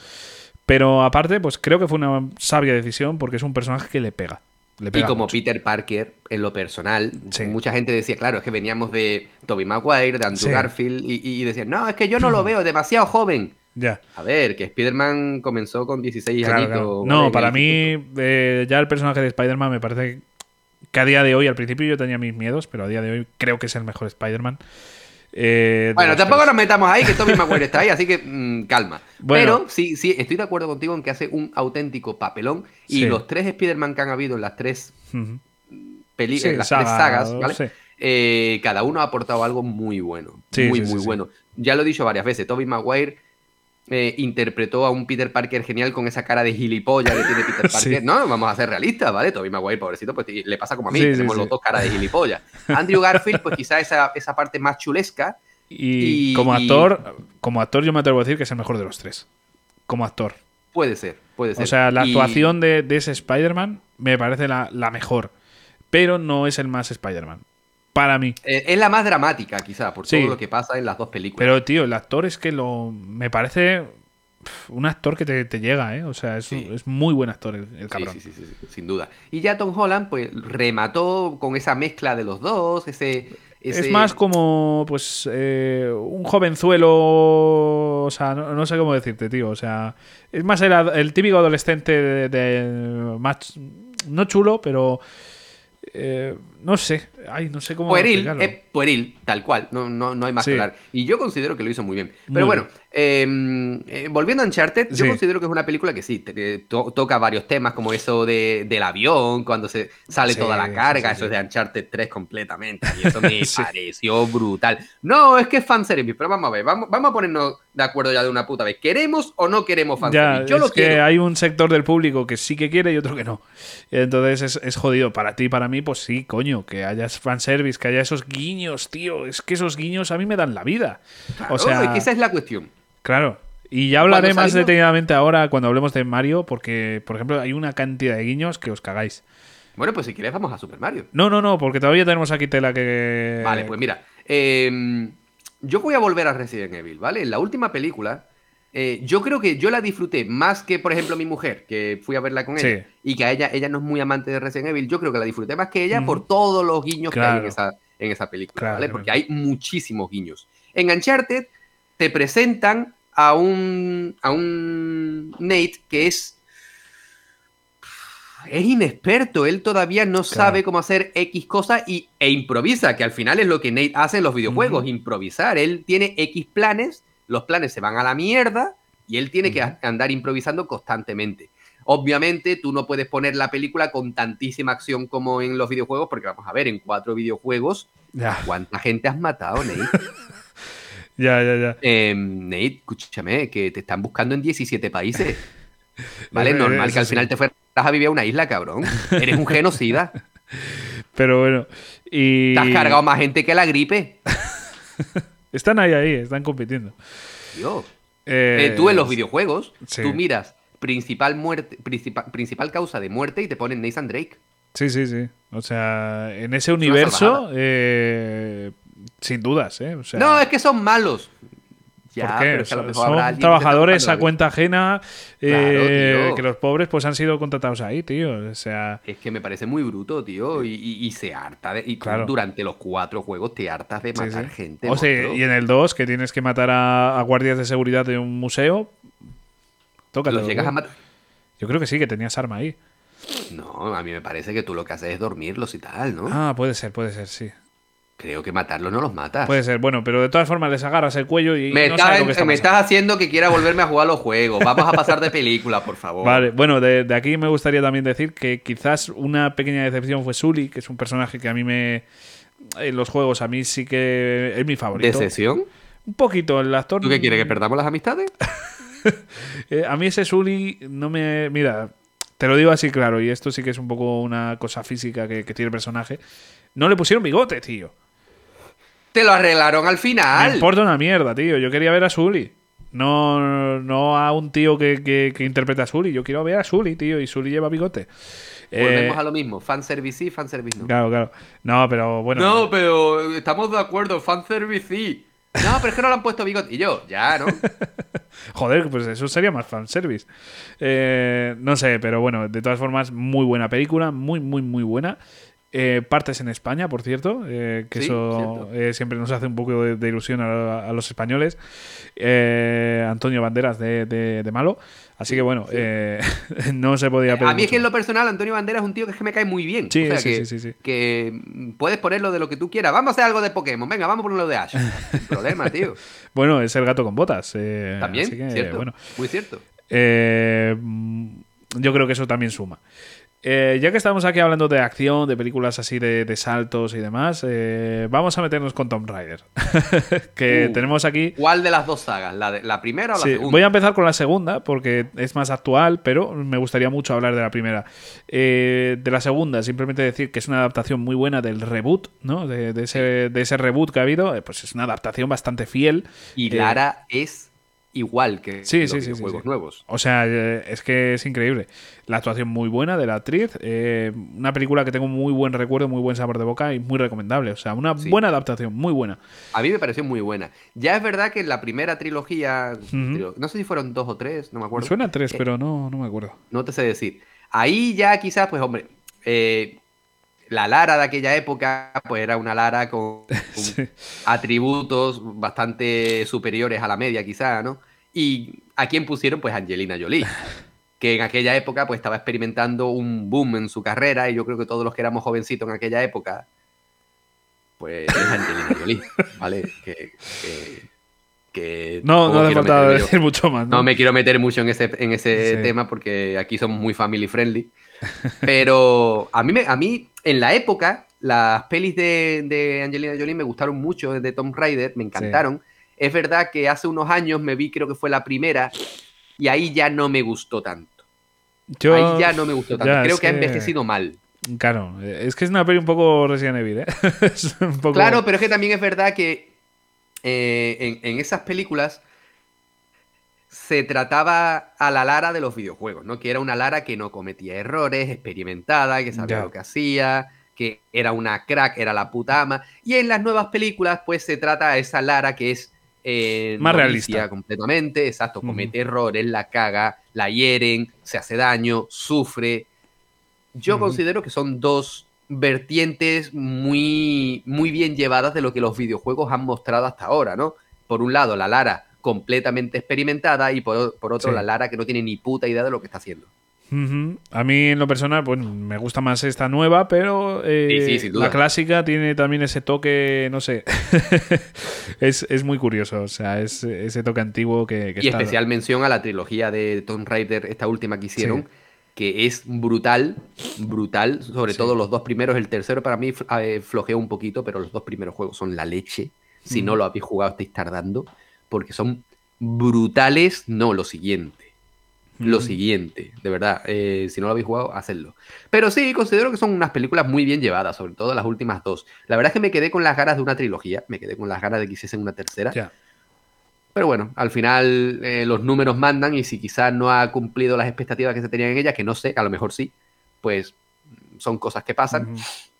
Pero aparte, pues creo que fue una sabia decisión porque es un personaje que le pega. Le Y como mucho. Peter Parker, en lo personal, Sí. mucha gente decía, claro, es que veníamos de Tobey Maguire, de Andrew Sí. Garfield, y, y decían, no, es que yo no lo veo, demasiado joven. Ya. A ver, que Spider-Man comenzó con 16 Claro, añitos. claro. ¿vale? No, para mí, eh, ya el personaje de Spider-Man me parece que a día de hoy, al principio yo tenía mis miedos, pero a día de hoy creo que es el mejor Spider-Man. Eh, Bueno, tampoco tres. nos metamos ahí, que Tobey Maguire está ahí, así que mm, calma. Bueno. Pero sí, sí, estoy de acuerdo contigo en que hace un auténtico papelón. Y Sí. los tres Spider-Man que han habido en las tres, peli Sí, en las saga, tres sagas, ¿vale? sí. Eh, cada uno ha aportado algo muy bueno. Muy, muy bueno. Ya lo he dicho varias veces, Tobey Maguire eh, interpretó a un Peter Parker genial con esa cara de gilipollas que tiene Peter Sí. Parker. No, vamos a ser realistas, ¿vale? Tobey Maguire, pobrecito, pues le pasa como a mí, Sí, tenemos sí. los dos caras de gilipollas. Andrew Garfield, pues quizá esa, esa parte más chulesca. Y, Y- como y- actor, como actor yo me atrevo a decir que es el mejor de los tres. Como actor. Puede ser. Puede ser. O sea, la Y- actuación de, de ese Spider-Man me parece la, la mejor. Pero no es el más Spider-Man. Para mí. eh, es la más dramática, quizá, por Sí. todo lo que pasa en las dos películas. Pero, tío, el actor es que lo. Me parece. Un actor que te, te llega, ¿eh? O sea, es, Sí. es muy buen actor el, el cabrón. sí, sí, sí, sí, sin duda. Y ya Tom Holland, pues, remató con esa mezcla de los dos, ese... Es más como, pues, eh, un jovenzuelo. O sea, no, no sé cómo decirte, tío. O sea, es más el, el típico adolescente de, de- más. No chulo, pero. Eh, no sé. Ay, no sé cómo. Pueril, es pueril, tal cual, no, no, no hay más Sí. que hablar. Y yo considero que lo hizo muy bien. Muy Pero bien. bueno, eh, eh, volviendo a Uncharted, yo considero que es una película que sí, te- que to- toca varios temas, como eso de, del avión, cuando se sale Sí, toda la carga, eso es de Uncharted 3 completamente. Y eso me pareció brutal. No, es que es fanservice, pero vamos a ver, vamos, vamos a ponernos de acuerdo ya de una puta vez. ¿Queremos o no queremos Ya, fanservice? yo es lo que quiero. hay un sector del público que sí que quiere y otro que no. Entonces es, es jodido. Para ti y para mí, pues sí, coño, que haya fanservice, que haya esos guiños, tío. Es que esos guiños a mí me dan la vida. Claro, o sea, esa es la cuestión. claro. Y ya hablaré más detenidamente ahora cuando hablemos de Mario, porque, por ejemplo, hay una cantidad de guiños que os cagáis. Bueno, pues si quieres vamos a Super Mario. No, no, no, porque todavía tenemos aquí tela que. Vale, pues mira, eh, yo voy a volver a Resident Evil, ¿vale? En la última película, eh, yo creo que yo la disfruté más que, por ejemplo, mi mujer, que fui a verla con ella, Sí. y que a ella, ella no es muy amante de Resident Evil, yo creo que la disfruté más que ella por todos los guiños que hay en esa, en esa película, Claro, ¿vale? Porque hay muchísimos guiños. En Uncharted te presentan a un, a un Nate que es es inexperto, él todavía no sabe cómo hacer X cosa y, e improvisa, que al final es lo que Nate hace en los videojuegos, improvisar. Él tiene X planes, los planes se van a la mierda y él tiene que andar improvisando constantemente. Obviamente tú no puedes poner la película con tantísima acción como en los videojuegos, porque vamos a ver, en cuatro videojuegos, Ya, ¿cuánta gente has matado, Nate? ya, ya, ya. Eh, Nate, escúchame, que te están buscando en 17 países. Vale, normal que al final te fueras a vivir a una isla, cabrón. Eres un genocida. Pero bueno. Y. Te has cargado más gente que la gripe. Están ahí, ahí, están compitiendo. Tío. Eh, Eh, tú en los videojuegos, sí. tú miras principal muerte, principal, principal causa de muerte y te ponen Nathan Drake. Sí, sí, sí. O sea, en ese universo, eh, sin dudas, ¿eh? O sea, no, es que son malos. Ya, ¿por qué? pero es que a lo Son- mejor trabajadores a cuenta ajena eh, tío. que los pobres pues han sido contratados ahí, tío. O sea. Es que me parece muy bruto, tío. Y, y- y se harta. De, y Claro. durante los cuatro juegos te hartas de matar sí. gente. O sea, y en el 2, que tienes que matar a, a guardias de seguridad de un museo, tócate. Los llegas a matar. Yo creo que sí, que tenías arma ahí. No, a mí me parece que tú lo que haces es dormirlos y tal, ¿no? Ah, puede ser, puede ser, sí. Creo que matarlos no los matas. Puede ser, bueno, pero de todas formas les agarras el cuello y me no estás, sabes lo que está me estás haciendo que quiera volverme a jugar los juegos. Vamos a pasar de película, por favor. Vale, bueno, de, de aquí me gustaría también decir que quizás una pequeña decepción fue Sully, que es un personaje que a mí me. En los juegos, a mí sí que es mi favorito. ¿Decepción? Un poquito, el actor. ¿Tú qué quieres? ¿Que perdamos las amistades? Eh, a mí ese Sully no me. Mira, te lo digo así claro, y esto sí que es un poco una cosa física que, que tiene el personaje. No le pusieron bigote, tío. Te lo arreglaron al Me final. importa una mierda, tío. Yo quería ver a Sully. No, no a un tío que, que, que interpreta a Sully. Yo quiero ver a Sully, tío. Y Sully lleva bigote. Eh, Volvemos a lo mismo. Fanservice sí, fanservice no. Claro, claro. No, pero bueno. No, pero estamos de acuerdo. Fanservice sí. No, pero es que no le han puesto bigote. Y yo, ya, ¿no? Joder, pues eso sería más fanservice. Eh, no sé, pero bueno, de todas formas, muy buena película. Muy, muy, muy buena. Eh, partes en España, por cierto, eh, que Sí, eso eh, siempre nos hace un poco de, de ilusión a, a los españoles. Eh, Antonio Banderas de, de- de malo. Así que bueno, eh, no se podía pedir A mí es que en lo personal, Antonio Banderas es un tío que es que me cae muy bien. Sí, o sea sí, que, sí, sí, sí. que mm, puedes ponerlo de lo que tú quieras. Vamos a hacer algo de Pokémon. Venga, vamos a ponerlo de Ash. Problema, tío. Bueno, es el gato con botas. eh, También, que, cierto. bueno, Muy cierto. Yo creo que eso también suma. Eh, ya que estamos aquí hablando de acción, de películas así de, de saltos y demás, eh, vamos a meternos con Tomb Raider. que Uh. tenemos aquí. ¿Cuál de las dos sagas? ¿La, de- la primera o la Sí, segunda? voy a empezar con la segunda porque es más actual, pero me gustaría mucho hablar de la primera. Eh, de la segunda, simplemente decir que es una adaptación muy buena del reboot, ¿no? De, de ese, de ese reboot que ha habido, pues es una adaptación bastante fiel. Y Lara es igual que Sí, los sí, sí, sí. nuevos. O sea, eh, es que es increíble. La actuación muy buena de la actriz. eh, una película que tengo muy buen recuerdo, muy buen sabor de boca y muy recomendable. O sea, una buena adaptación, muy buena. A mí me pareció muy buena. Ya es verdad que en la primera trilogía, no sé si fueron dos o tres, no me Me acuerdo. suena a tres, Eh, pero no, no me acuerdo. No te sé decir. Ahí ya quizás, pues hombre, eh, la Lara de aquella época, pues era una Lara con, atributos bastante superiores a la media, quizá, ¿no? Y a quién pusieron, pues Angelina Jolie, que en aquella época pues estaba experimentando un boom en su carrera y yo creo que todos los que éramos jovencitos en aquella época, pues es Angelina Jolie, ¿vale? Que, que, que No, no tampoco hace quiero falta meterme yo- decir mucho más. ¿no? no me quiero meter mucho en ese, en ese Sí. tema porque aquí somos muy family friendly. Pero a mí, me, a mí, en la época, las pelis de, de Angelina Jolie me gustaron mucho, de Tom Raider, me encantaron. Es verdad que hace unos años me vi, creo que fue la primera, y ahí ya no me gustó tanto. Yo- ahí ya no me gustó tanto. creo que ha envejecido mal. Claro, es que es una peli un poco Resident Evil, ¿eh? es un poco... Claro, pero es que también es verdad que eh, en, en esas películas se trataba a la Lara de los videojuegos, ¿no? Que era una Lara que no cometía errores, experimentada, que sabía lo que hacía, que era una crack, era la puta ama. Y en las nuevas películas, pues se trata a esa Lara que es eh, Más realista. completamente, exacto, comete errores, la caga, la hieren, se hace daño, sufre. Yo considero que son dos vertientes muy, muy bien llevadas de lo que los videojuegos han mostrado hasta ahora, ¿no? Por un lado, la Lara completamente experimentada y por, por otro, Sí. la Lara que no tiene ni puta idea de lo que está haciendo. A mí, en lo personal, pues me gusta más esta nueva, pero eh, Sí, sí, la clásica tiene también ese toque, no sé, es, es muy curioso, o sea, es ese toque antiguo que, que y está- especial mención a la trilogía de Tomb Raider, esta última que hicieron, que es brutal, brutal, sobre todo los dos primeros, el tercero para mí eh, flojeó un poquito, pero los dos primeros juegos son la leche. Si no lo habéis jugado estáis tardando, porque son brutales, no lo siguiente. Lo siguiente, de verdad, eh, si no lo habéis jugado, hacedlo. Pero sí, considero que son unas películas muy bien llevadas, sobre todo las últimas dos. La verdad es que me quedé con las ganas de una trilogía, me quedé con las ganas de que hiciesen una tercera. Pero bueno, al final eh, los números mandan y si quizás no ha cumplido las expectativas que se tenían en ella, que no sé, a lo mejor sí, pues son cosas que pasan.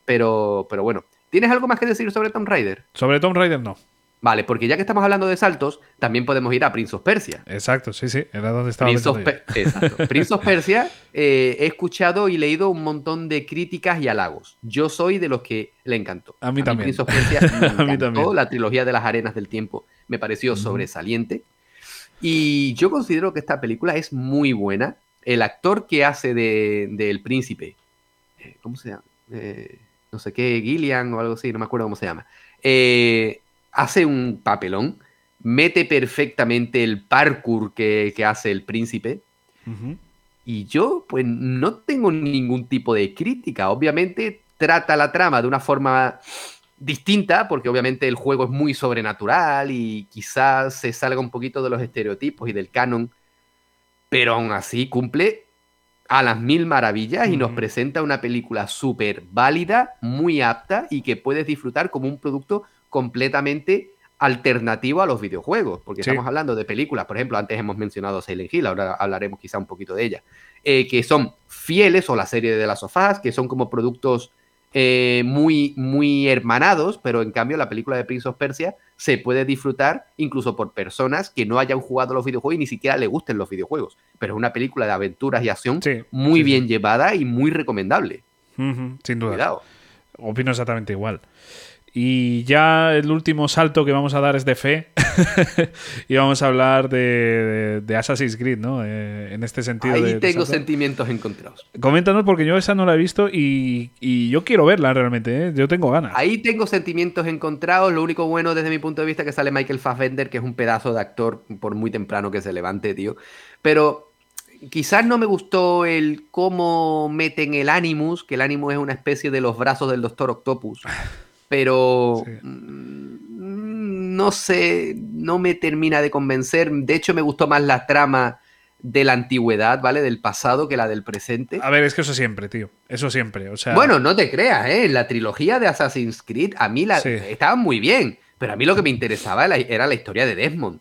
Pero, pero bueno, ¿tienes algo más que decir sobre Tomb Raider? Sobre Tomb Raider, no. Vale, porque ya que estamos hablando de saltos, también podemos ir a Prince of Persia. Exacto, sí, sí, era donde estaba Prince of, yo. Exacto. Prince of Persia, eh, he escuchado y leído un montón de críticas y halagos. Yo soy de los que le encantó. A mí también. Prince of Persia me A mí encantó. también. La trilogía de las arenas del tiempo me pareció sobresaliente. Y yo considero que esta película es muy buena. El actor que hace de- del príncipe, eh, ¿cómo se llama? Eh, no sé qué, Gillian o algo así, no me acuerdo cómo se llama. Eh, hace un papelón, mete perfectamente el parkour que, que hace el príncipe. Y yo, pues, no tengo ningún tipo de crítica. Obviamente, trata la trama de una forma distinta, porque obviamente el juego es muy sobrenatural y quizás se salga un poquito de los estereotipos y del canon, pero aún así cumple a las mil maravillas y nos presenta una película súper válida, muy apta y que puedes disfrutar como un producto completamente alternativo a los videojuegos, porque Sí. estamos hablando de películas, por ejemplo, antes hemos mencionado Silent Hill, ahora hablaremos quizá un poquito de ella, eh, que son fieles, o la serie de las sofás, que son como productos eh, muy, muy hermanados, pero en cambio la película de Prince of Persia se puede disfrutar incluso por personas que no hayan jugado los videojuegos y ni siquiera le gusten los videojuegos, pero es una película de aventuras y acción Sí, muy sí, bien llevada y muy recomendable. Sin duda. Cuidado. Opino exactamente igual. Y ya el último salto que vamos a dar es de fe. y vamos a hablar de, de- de Assassin's Creed, ¿no? Eh, en este sentido. Ahí de- tengo sentimientos encontrados. Coméntanos porque yo esa no la he visto y, y yo quiero verla realmente, ¿eh? Yo tengo ganas. Ahí tengo sentimientos encontrados. Lo único bueno desde mi punto de vista es que sale Michael Fassbender, que es un pedazo de actor por muy temprano que se levante, tío. Pero quizás no me gustó el cómo meten el Animus, que el Animus es una especie de los brazos del Doctor Octopus. Pero Sí. mm, no sé, no me termina de convencer. De hecho, me gustó más la trama de la antigüedad, ¿vale? Del pasado que la del presente. A ver, es que eso siempre, tío. Eso siempre. O sea, Bueno, no te creas, ¿eh? La trilogía de Assassin's Creed a mí la, Sí. estaba muy bien, pero a mí lo que me interesaba era la historia de Desmond.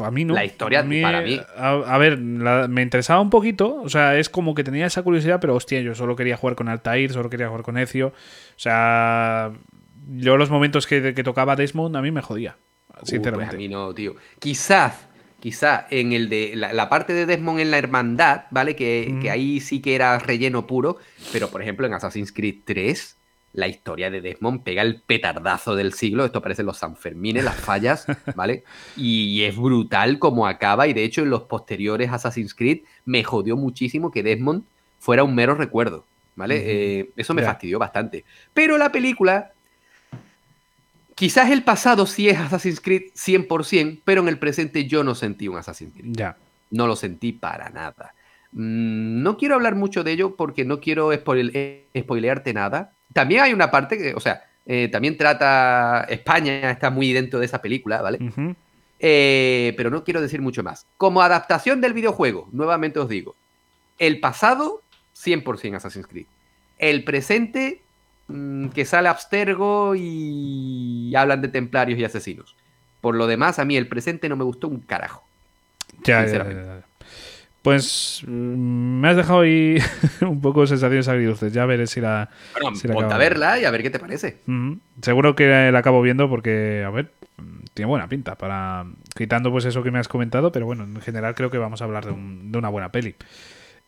A mí no. La historia, para mí. A, ver, me interesaba un poquito. O sea, es como que tenía esa curiosidad, pero hostia, yo solo quería jugar con Altair, solo quería jugar con Ezio. O sea, yo los momentos que, tocaba Desmond a mí me jodía. Pues sinceramente. a mí no, tío. Quizás, quizás en el de la, parte de Desmond en la hermandad, ¿vale? Que, que ahí sí que era relleno puro. Pero por ejemplo, en Assassin's Creed 3 la historia de Desmond pega el petardazo del siglo. Esto parece los Sanfermines, las fallas, ¿vale? Y es brutal como acaba. Y de hecho, en los posteriores Assassin's Creed me jodió muchísimo que Desmond fuera un mero recuerdo, ¿vale? Eh, eso me fastidió bastante. Pero la película. Quizás el pasado sí es Assassin's Creed 100%, pero en el presente yo no sentí un Assassin's Creed. Ya. No lo sentí para nada. Mm, no quiero hablar mucho de ello porque no quiero spoilearte nada, también hay una parte que, o sea, eh, también trata. España está muy dentro de esa película, ¿vale? Eh, pero no quiero decir mucho más. Como adaptación del videojuego, nuevamente os digo, el pasado, 100% Assassin's Creed. El presente, mm, que sale abstergo y hablan de templarios y asesinos. Por lo demás, a mí el presente no me gustó un carajo. Ya, sinceramente. Pues mm, me has dejado ahí un poco sensaciones agridulces. Ya veré si la. Bueno, si a verla y a ver qué te parece. Seguro que la acabo viendo porque, a ver, tiene buena pinta. para Quitando pues eso que me has comentado, pero bueno, en general creo que vamos a hablar de, una buena peli.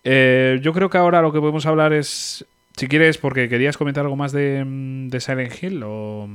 Eh, yo creo que ahora lo que podemos hablar es. Si quieres, porque querías comentar algo más de, de Silent Hill o.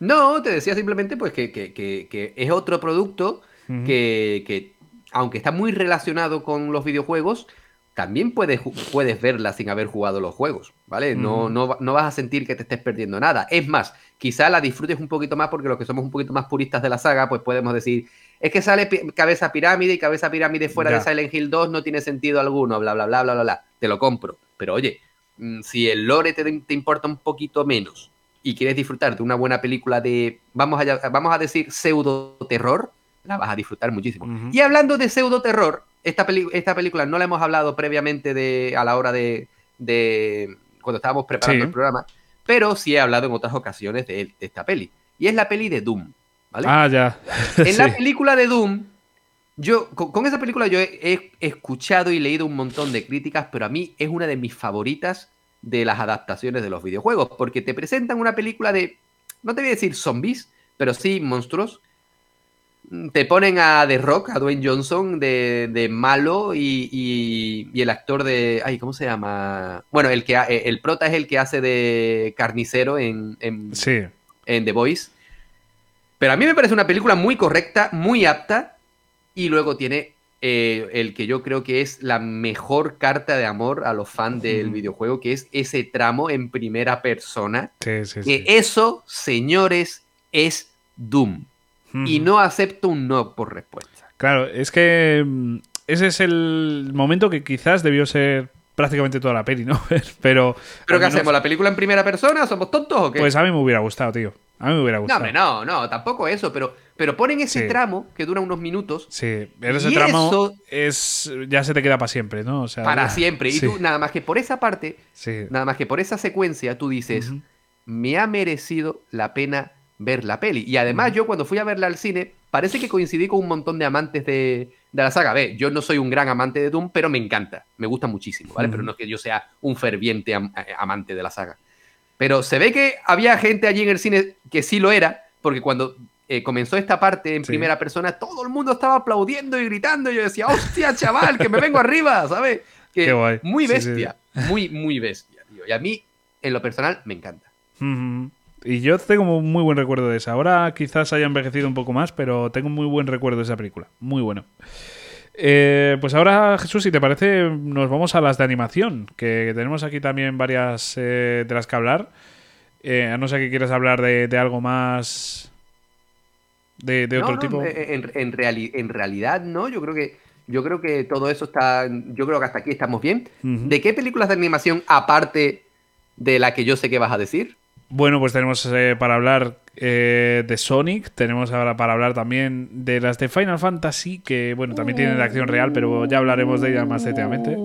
No, te decía simplemente pues que, que, que, es otro producto que aunque está muy relacionado con los videojuegos, también puedes, puedes verla sin haber jugado los juegos, ¿vale? No, no, no, vas a sentir que te estés perdiendo nada. Es más, quizá la disfrutes un poquito más porque los que somos un poquito más puristas de la saga, pues podemos decir, es que sale cabeza pirámide y cabeza pirámide fuera de Silent Hill 2 no tiene sentido alguno, bla, bla, bla, bla, bla, bla. Te lo compro. Pero oye, mm, si el lore te, te importa un poquito menos y quieres disfrutar de una buena película de, vamos a, vamos a decir, pseudo terror, la vas a disfrutar muchísimo. Y hablando de pseudo terror, esta, esta película no la hemos hablado previamente de, a la hora de, de cuando estábamos preparando el programa, pero sí he hablado en otras ocasiones de, esta peli. Y es la peli de Doom. ¿vale? Ah, ya. en la película de Doom, yo, con, esa película yo he, escuchado y leído un montón de críticas, pero a mí es una de mis favoritas de las adaptaciones de los videojuegos, porque te presentan una película de, no te voy a decir zombies, pero sí monstruos, te ponen a The Rock, a Dwayne Johnson, de, malo y, el actor de. Ay, ¿cómo se llama? Bueno, el que eh, el prota es el que hace de carnicero en, en, en The Voice. Pero a mí me parece una película muy correcta, muy apta. Y luego tiene eh, el que yo creo que es la mejor carta de amor a los fans del videojuego, que es ese tramo en primera persona. Sí, sí, que eso, señores, es Doom y no acepto un no por respuesta. Claro, es que mm, ese es el momento que quizás debió ser prácticamente toda la peli, ¿no? Pero. ¿Pero qué hacemos? ¿La película en primera persona? ¿Somos tontos o qué? Pues a mí me hubiera gustado, tío. A mí me hubiera gustado. No, hombre, no, no, tampoco eso, pero, pero ponen ese tramo que dura unos minutos. Sí, ese tramo es, ya se te queda para siempre, ¿no? O sea, para siempre. Y tú, nada más que por esa parte, nada más que por esa secuencia, tú dices, me ha merecido la pena ver la peli. Y además yo cuando fui a verla al cine, parece que coincidí con un montón de amantes de, la saga. Ve, yo no soy un gran amante de Doom, pero me encanta, me gusta muchísimo, ¿vale? Pero no es que yo sea un ferviente eh, amante de la saga. Pero se ve que había gente allí en el cine que sí lo era, porque cuando eh, comenzó esta parte en primera persona, todo el mundo estaba aplaudiendo y gritando. Y yo decía, hostia, chaval, que me vengo arriba, ¿sabes? Que Qué guay. Muy bestia, muy, muy bestia, tío. Y a mí, en lo personal, me encanta. Y yo tengo muy buen recuerdo de esa. Ahora quizás haya envejecido un poco más, pero tengo muy buen recuerdo de esa película. Muy bueno. Eh, pues ahora, Jesús, si te parece, nos vamos a las de animación, que tenemos aquí también varias eh, de las que hablar. Eh, a no ser que quieras hablar de, algo más de, otro tipo. En, en, realidad, no. Yo creo que yo creo que todo eso está. Yo creo que hasta aquí estamos bien. ¿De qué películas de animación, aparte de la que yo sé que vas a decir? Bueno, pues tenemos eh, para hablar eh, de Sonic, tenemos ahora para hablar también de las de Final Fantasy, que bueno, también tienen de acción real, pero ya hablaremos de ellas más detenidamente.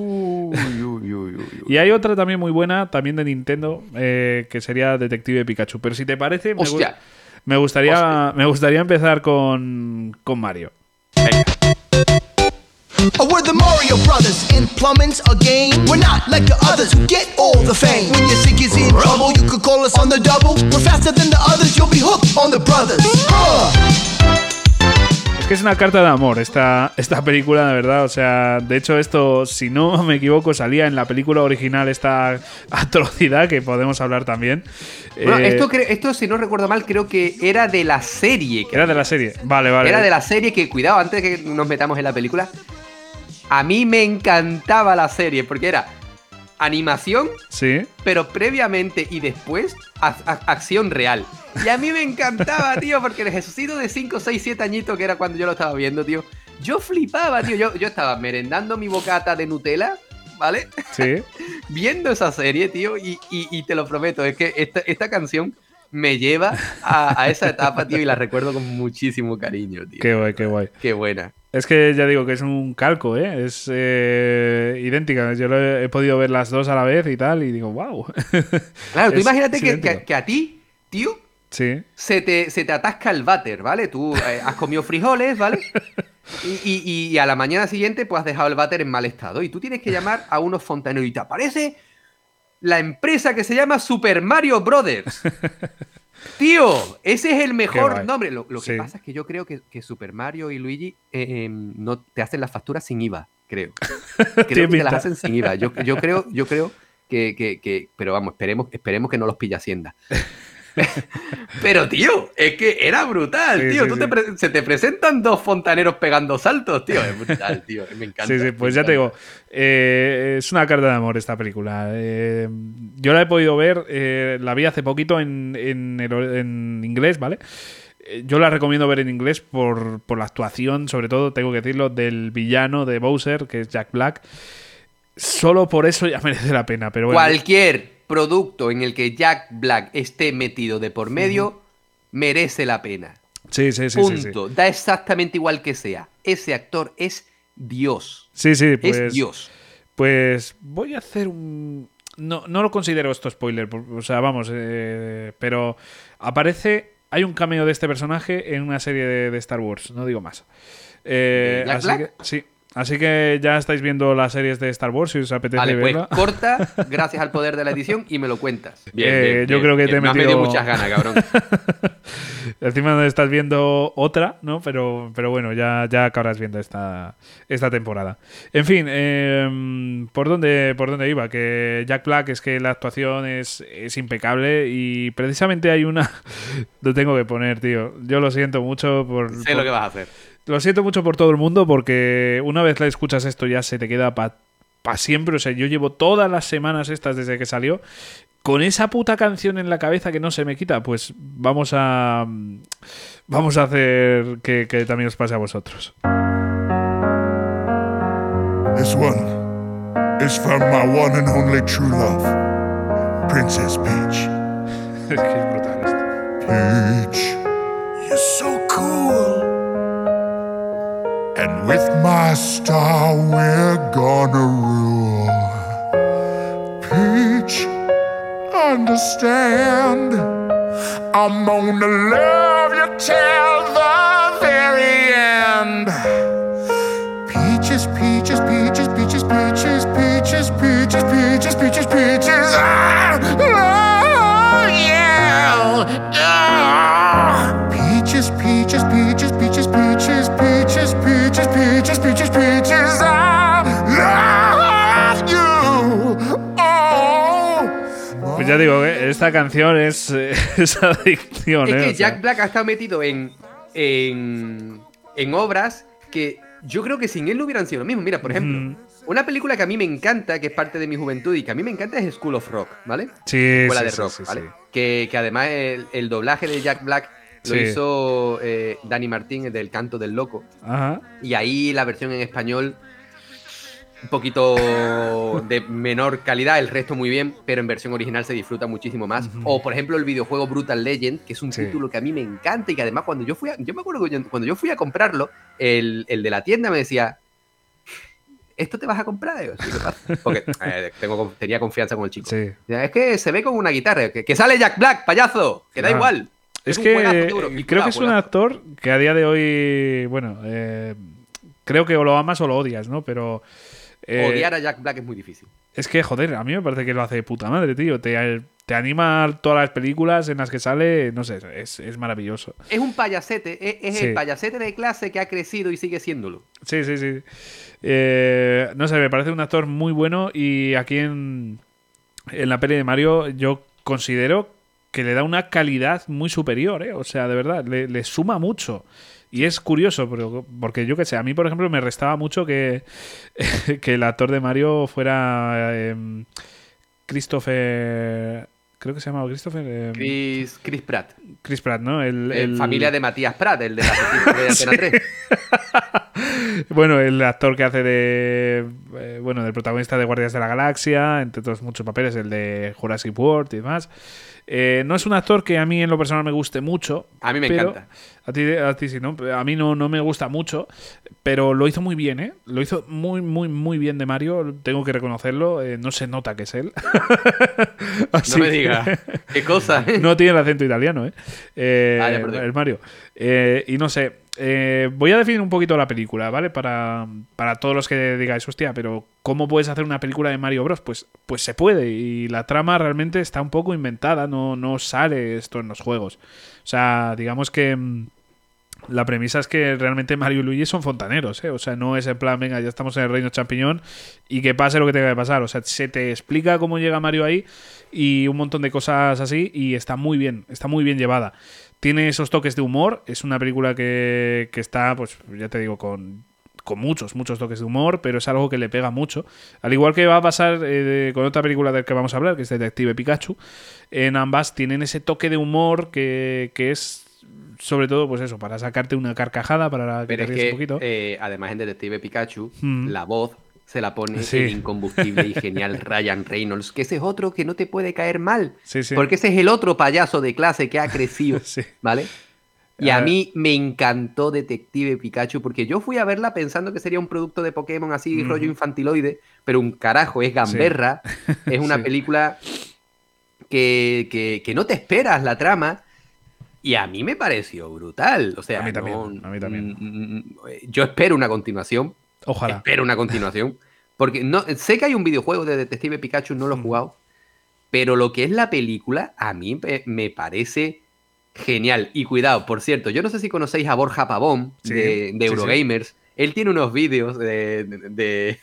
y hay otra también muy buena, también de Nintendo, eh, que sería Detective Pikachu. Pero si te parece, me, gustaría, me gustaría empezar con, con Mario. Venga. Oh, we're the Mario Brothers, plumbing's a game. We're not like the others who get all the fame. When your sink is in trouble, you could call us on the double. We're faster than the others, you'll be hooked on the brothers. Uh. Es que es una carta de amor esta, esta película, de verdad. O sea, de hecho, esto, si no me equivoco, salía en la película original esta atrocidad que podemos hablar también. Bueno, Eh, esto, esto, si no recuerdo mal, creo que era de la serie. que era de la serie. Vale, vale. Era de la serie que, cuidado, antes de que nos metamos en la película, a mí me encantaba la serie porque era animación, Sí. pero previamente y después acción real. Y a mí me encantaba, tío, porque el Jesucito de 5, 6, 7 añitos, que era cuando yo lo estaba viendo, tío, yo flipaba, tío. Yo, yo estaba merendando mi bocata de Nutella, ¿vale? Sí. Viendo esa serie, tío, y, y- y te lo prometo, es que esta, esta canción me lleva a, a esa etapa, tío, y la recuerdo con muchísimo cariño, tío. Qué guay, qué guay. Qué buena. Es que ya digo que es un calco, ¿eh? Es eh, idéntica. Yo lo he, he podido ver las dos a la vez y tal, y digo, wow. Claro, tú imagínate que, idéntico. que- que a ti, tío, Sí. se te, se te atasca el váter, ¿vale? Tú eh, has comido frijoles, ¿vale? Y, y- y a la mañana siguiente, pues has dejado el váter en mal estado. Y tú tienes que llamar a unos fontaneros y te aparece la empresa que se llama Super Mario Brothers. Tío, ese es el mejor nombre. Lo, lo que Sí. pasa es que yo creo que, que Super Mario y Luigi eh, eh, no te hacen las facturas sin IVA, creo. Creo que te las hacen sin IVA. Yo, yo creo, yo creo que, que- que- Pero vamos, esperemos, esperemos que no los pille Hacienda. Pero, tío, es que era brutal, Sí, tío. sí, Tú sí. te pre- se te presentan dos fontaneros pegando saltos, tío. Es brutal, tío. Me encanta. Sí, sí, pues ya te digo, eh, es una carta de amor esta película. Eh, yo la he podido ver, eh, la vi hace poquito en, en, el- en inglés, ¿vale? Yo la recomiendo ver en inglés por, por la actuación, sobre todo, tengo que decirlo, del villano de Bowser, que es Jack Black. Solo por eso ya merece la pena, pero bueno. Cualquier producto en el que Jack Black esté metido de por medio merece la pena. Sí, sí, sí, sí, sí. Punto. Da exactamente igual que sea. Ese actor es Dios. Sí, sí, pues, es Dios. Pues voy a hacer un. No, no lo considero esto spoiler, o sea, vamos, eh, pero aparece. Hay un cameo de este personaje en una serie de, de Star Wars, no digo más. Eh, ¿De Jack así Black? que, sí. Así que ya estáis viendo las series de Star Wars si os apetece Vale, pues verla. corta, gracias al poder de la edición, y me lo cuentas. Eh, yo creo que te he Me has metido- metido muchas ganas, cabrón. Encima no estás viendo otra, ¿no? Pero, pero bueno, ya, ya acabarás viendo esta, esta temporada. En fin, eh, ¿por, dónde, ¿por dónde iba? Que Jack Black es que la actuación es, es impecable y precisamente hay una... lo tengo que poner, tío. Yo lo siento mucho por... sé por- lo que vas a hacer. Lo siento mucho por todo el mundo porque una vez la escuchas esto ya se te queda para siempre. O sea, yo llevo todas las semanas estas desde que salió con esa puta canción en la cabeza que no se me quita. Pues vamos a vamos a hacer que, que también os pase a vosotros. This one is from my one and only true love, Princess Peach. es que es brutal esto. Peach, you're so cool. And with my star, we're gonna rule. Peach, understand. I'm gonna love you till the ya digo, eh, esta canción es, eh, es adicción. Es eh, que o sea. Jack Black ha estado metido en, en, en obras que yo creo que sin él no hubieran sido lo mismo. Mira, por ejemplo, una película que a mí me encanta, que es parte de mi juventud y que a mí me encanta es School of Rock, ¿vale? Sí, Escuela sí, de rock, sí, ¿vale? Que, que además el, el doblaje de Jack Black lo hizo eh, Danny Martín el del Canto del Loco. Ajá. Y ahí la versión en español un poquito de menor calidad, el resto muy bien, pero en versión original se disfruta muchísimo más. O por ejemplo el videojuego Brutal Legend, que es un Sí. título que a mí me encanta y que además cuando yo fui a, yo me acuerdo que yo- cuando yo fui a comprarlo, el, el de la tienda me decía, ¿esto te vas a comprar? Porque eh, tengo, tenía confianza con el chico. Sí. Es que se ve con una guitarra, que, que sale Jack Black, payaso, que da igual. Es que juegazo, creo que es un actor que a día de hoy, bueno, eh, creo que o lo amas o lo odias, ¿no? Pero. Eh, Odiar a Jack Black es muy difícil. Es que, joder, a mí me parece que lo hace de puta madre, tío. Te, te anima todas las películas en las que sale, no sé, es, es maravilloso. Es un payasete, es, es Sí. el payasete de clase que ha crecido y sigue siéndolo. Sí, sí, sí. Eh, no sé, me parece un actor muy bueno y aquí en, en la peli de Mario yo considero que le da una calidad muy superior, ¿eh? O sea, de verdad, le, le suma mucho. Y es curioso, pero, porque yo que sé, a mí, por ejemplo, me restaba mucho que, que el actor de Mario fuera em, Christopher... Creo que se llamaba Christopher... em, Chris, Chris Pratt. Chris Pratt, ¿no? El, El el- familia de Matías Pratt, el de la de Antena 3. Bueno, el actor que hace de. eh, bueno, del protagonista de Guardias de la Galaxia, entre otros muchos papeles, el de Jurassic World y demás. Eh, no es un actor que a mí en lo personal me guste mucho. A mí me pero- encanta. A ti, a ti sí, ¿no? A mí no, no me gusta mucho, pero lo hizo muy bien, ¿eh? Lo hizo muy, muy, muy bien de Mario, tengo que reconocerlo. eh, no se nota que es él. No me que- digas. Qué cosa. ¿eh? no tiene el acento italiano, ¿eh? Eh, por Dios. el Mario. Eh, y no sé, eh, voy a definir un poquito la película, ¿vale? Para, para todos los que digáis, hostia, pero ¿cómo puedes hacer una película de Mario Bros? Pues, pues se puede, y la trama realmente está un poco inventada, no, no sale esto en los juegos. O sea, digamos que... mm, La premisa es que realmente Mario y Luigi son fontaneros, ¿eh? O sea, no es en plan, venga, ya estamos en el reino champiñón y que pase lo que tenga que pasar. O sea, se te explica cómo llega Mario ahí y un montón de cosas así y está muy bien, está muy bien llevada. Tiene esos toques de humor, es una película que, que está, pues ya te digo, con, con muchos, muchos toques de humor, pero es algo que le pega mucho. Al igual que va a pasar eh, con otra película del que vamos a hablar, que es Detective Pikachu, en ambas tienen ese toque de humor que, que es sobre todo, pues eso, para sacarte una carcajada, para que Pero te es ríes que, un poquito. eh, además en Detective Pikachu, Mm. la voz se la pone Sí. el incombustible y genial Ryan Reynolds, que ese es otro que no te puede caer mal. Sí, sí. Porque ese es el otro payaso de clase que ha crecido. ¿vale? Y a Ah. mí me encantó Detective Pikachu porque yo fui a verla pensando que sería un producto de Pokémon así, rollo infantiloide, pero un carajo, es gamberra, es una película que, que- que no te esperas la trama. Y a mí me pareció brutal. O sea, A mí también, no- a mí también. mm, mm, Yo espero una continuación. Ojalá. Espero una continuación. Porque no, sé que hay un videojuego de Detective Pikachu, no lo he Mm. jugado. Pero lo que es la película, a mí me, parece genial. Y cuidado, por cierto, yo no sé si conocéis a Borja Pavón Sí, de, sí. Eurogamers. Él tiene unos vídeos de,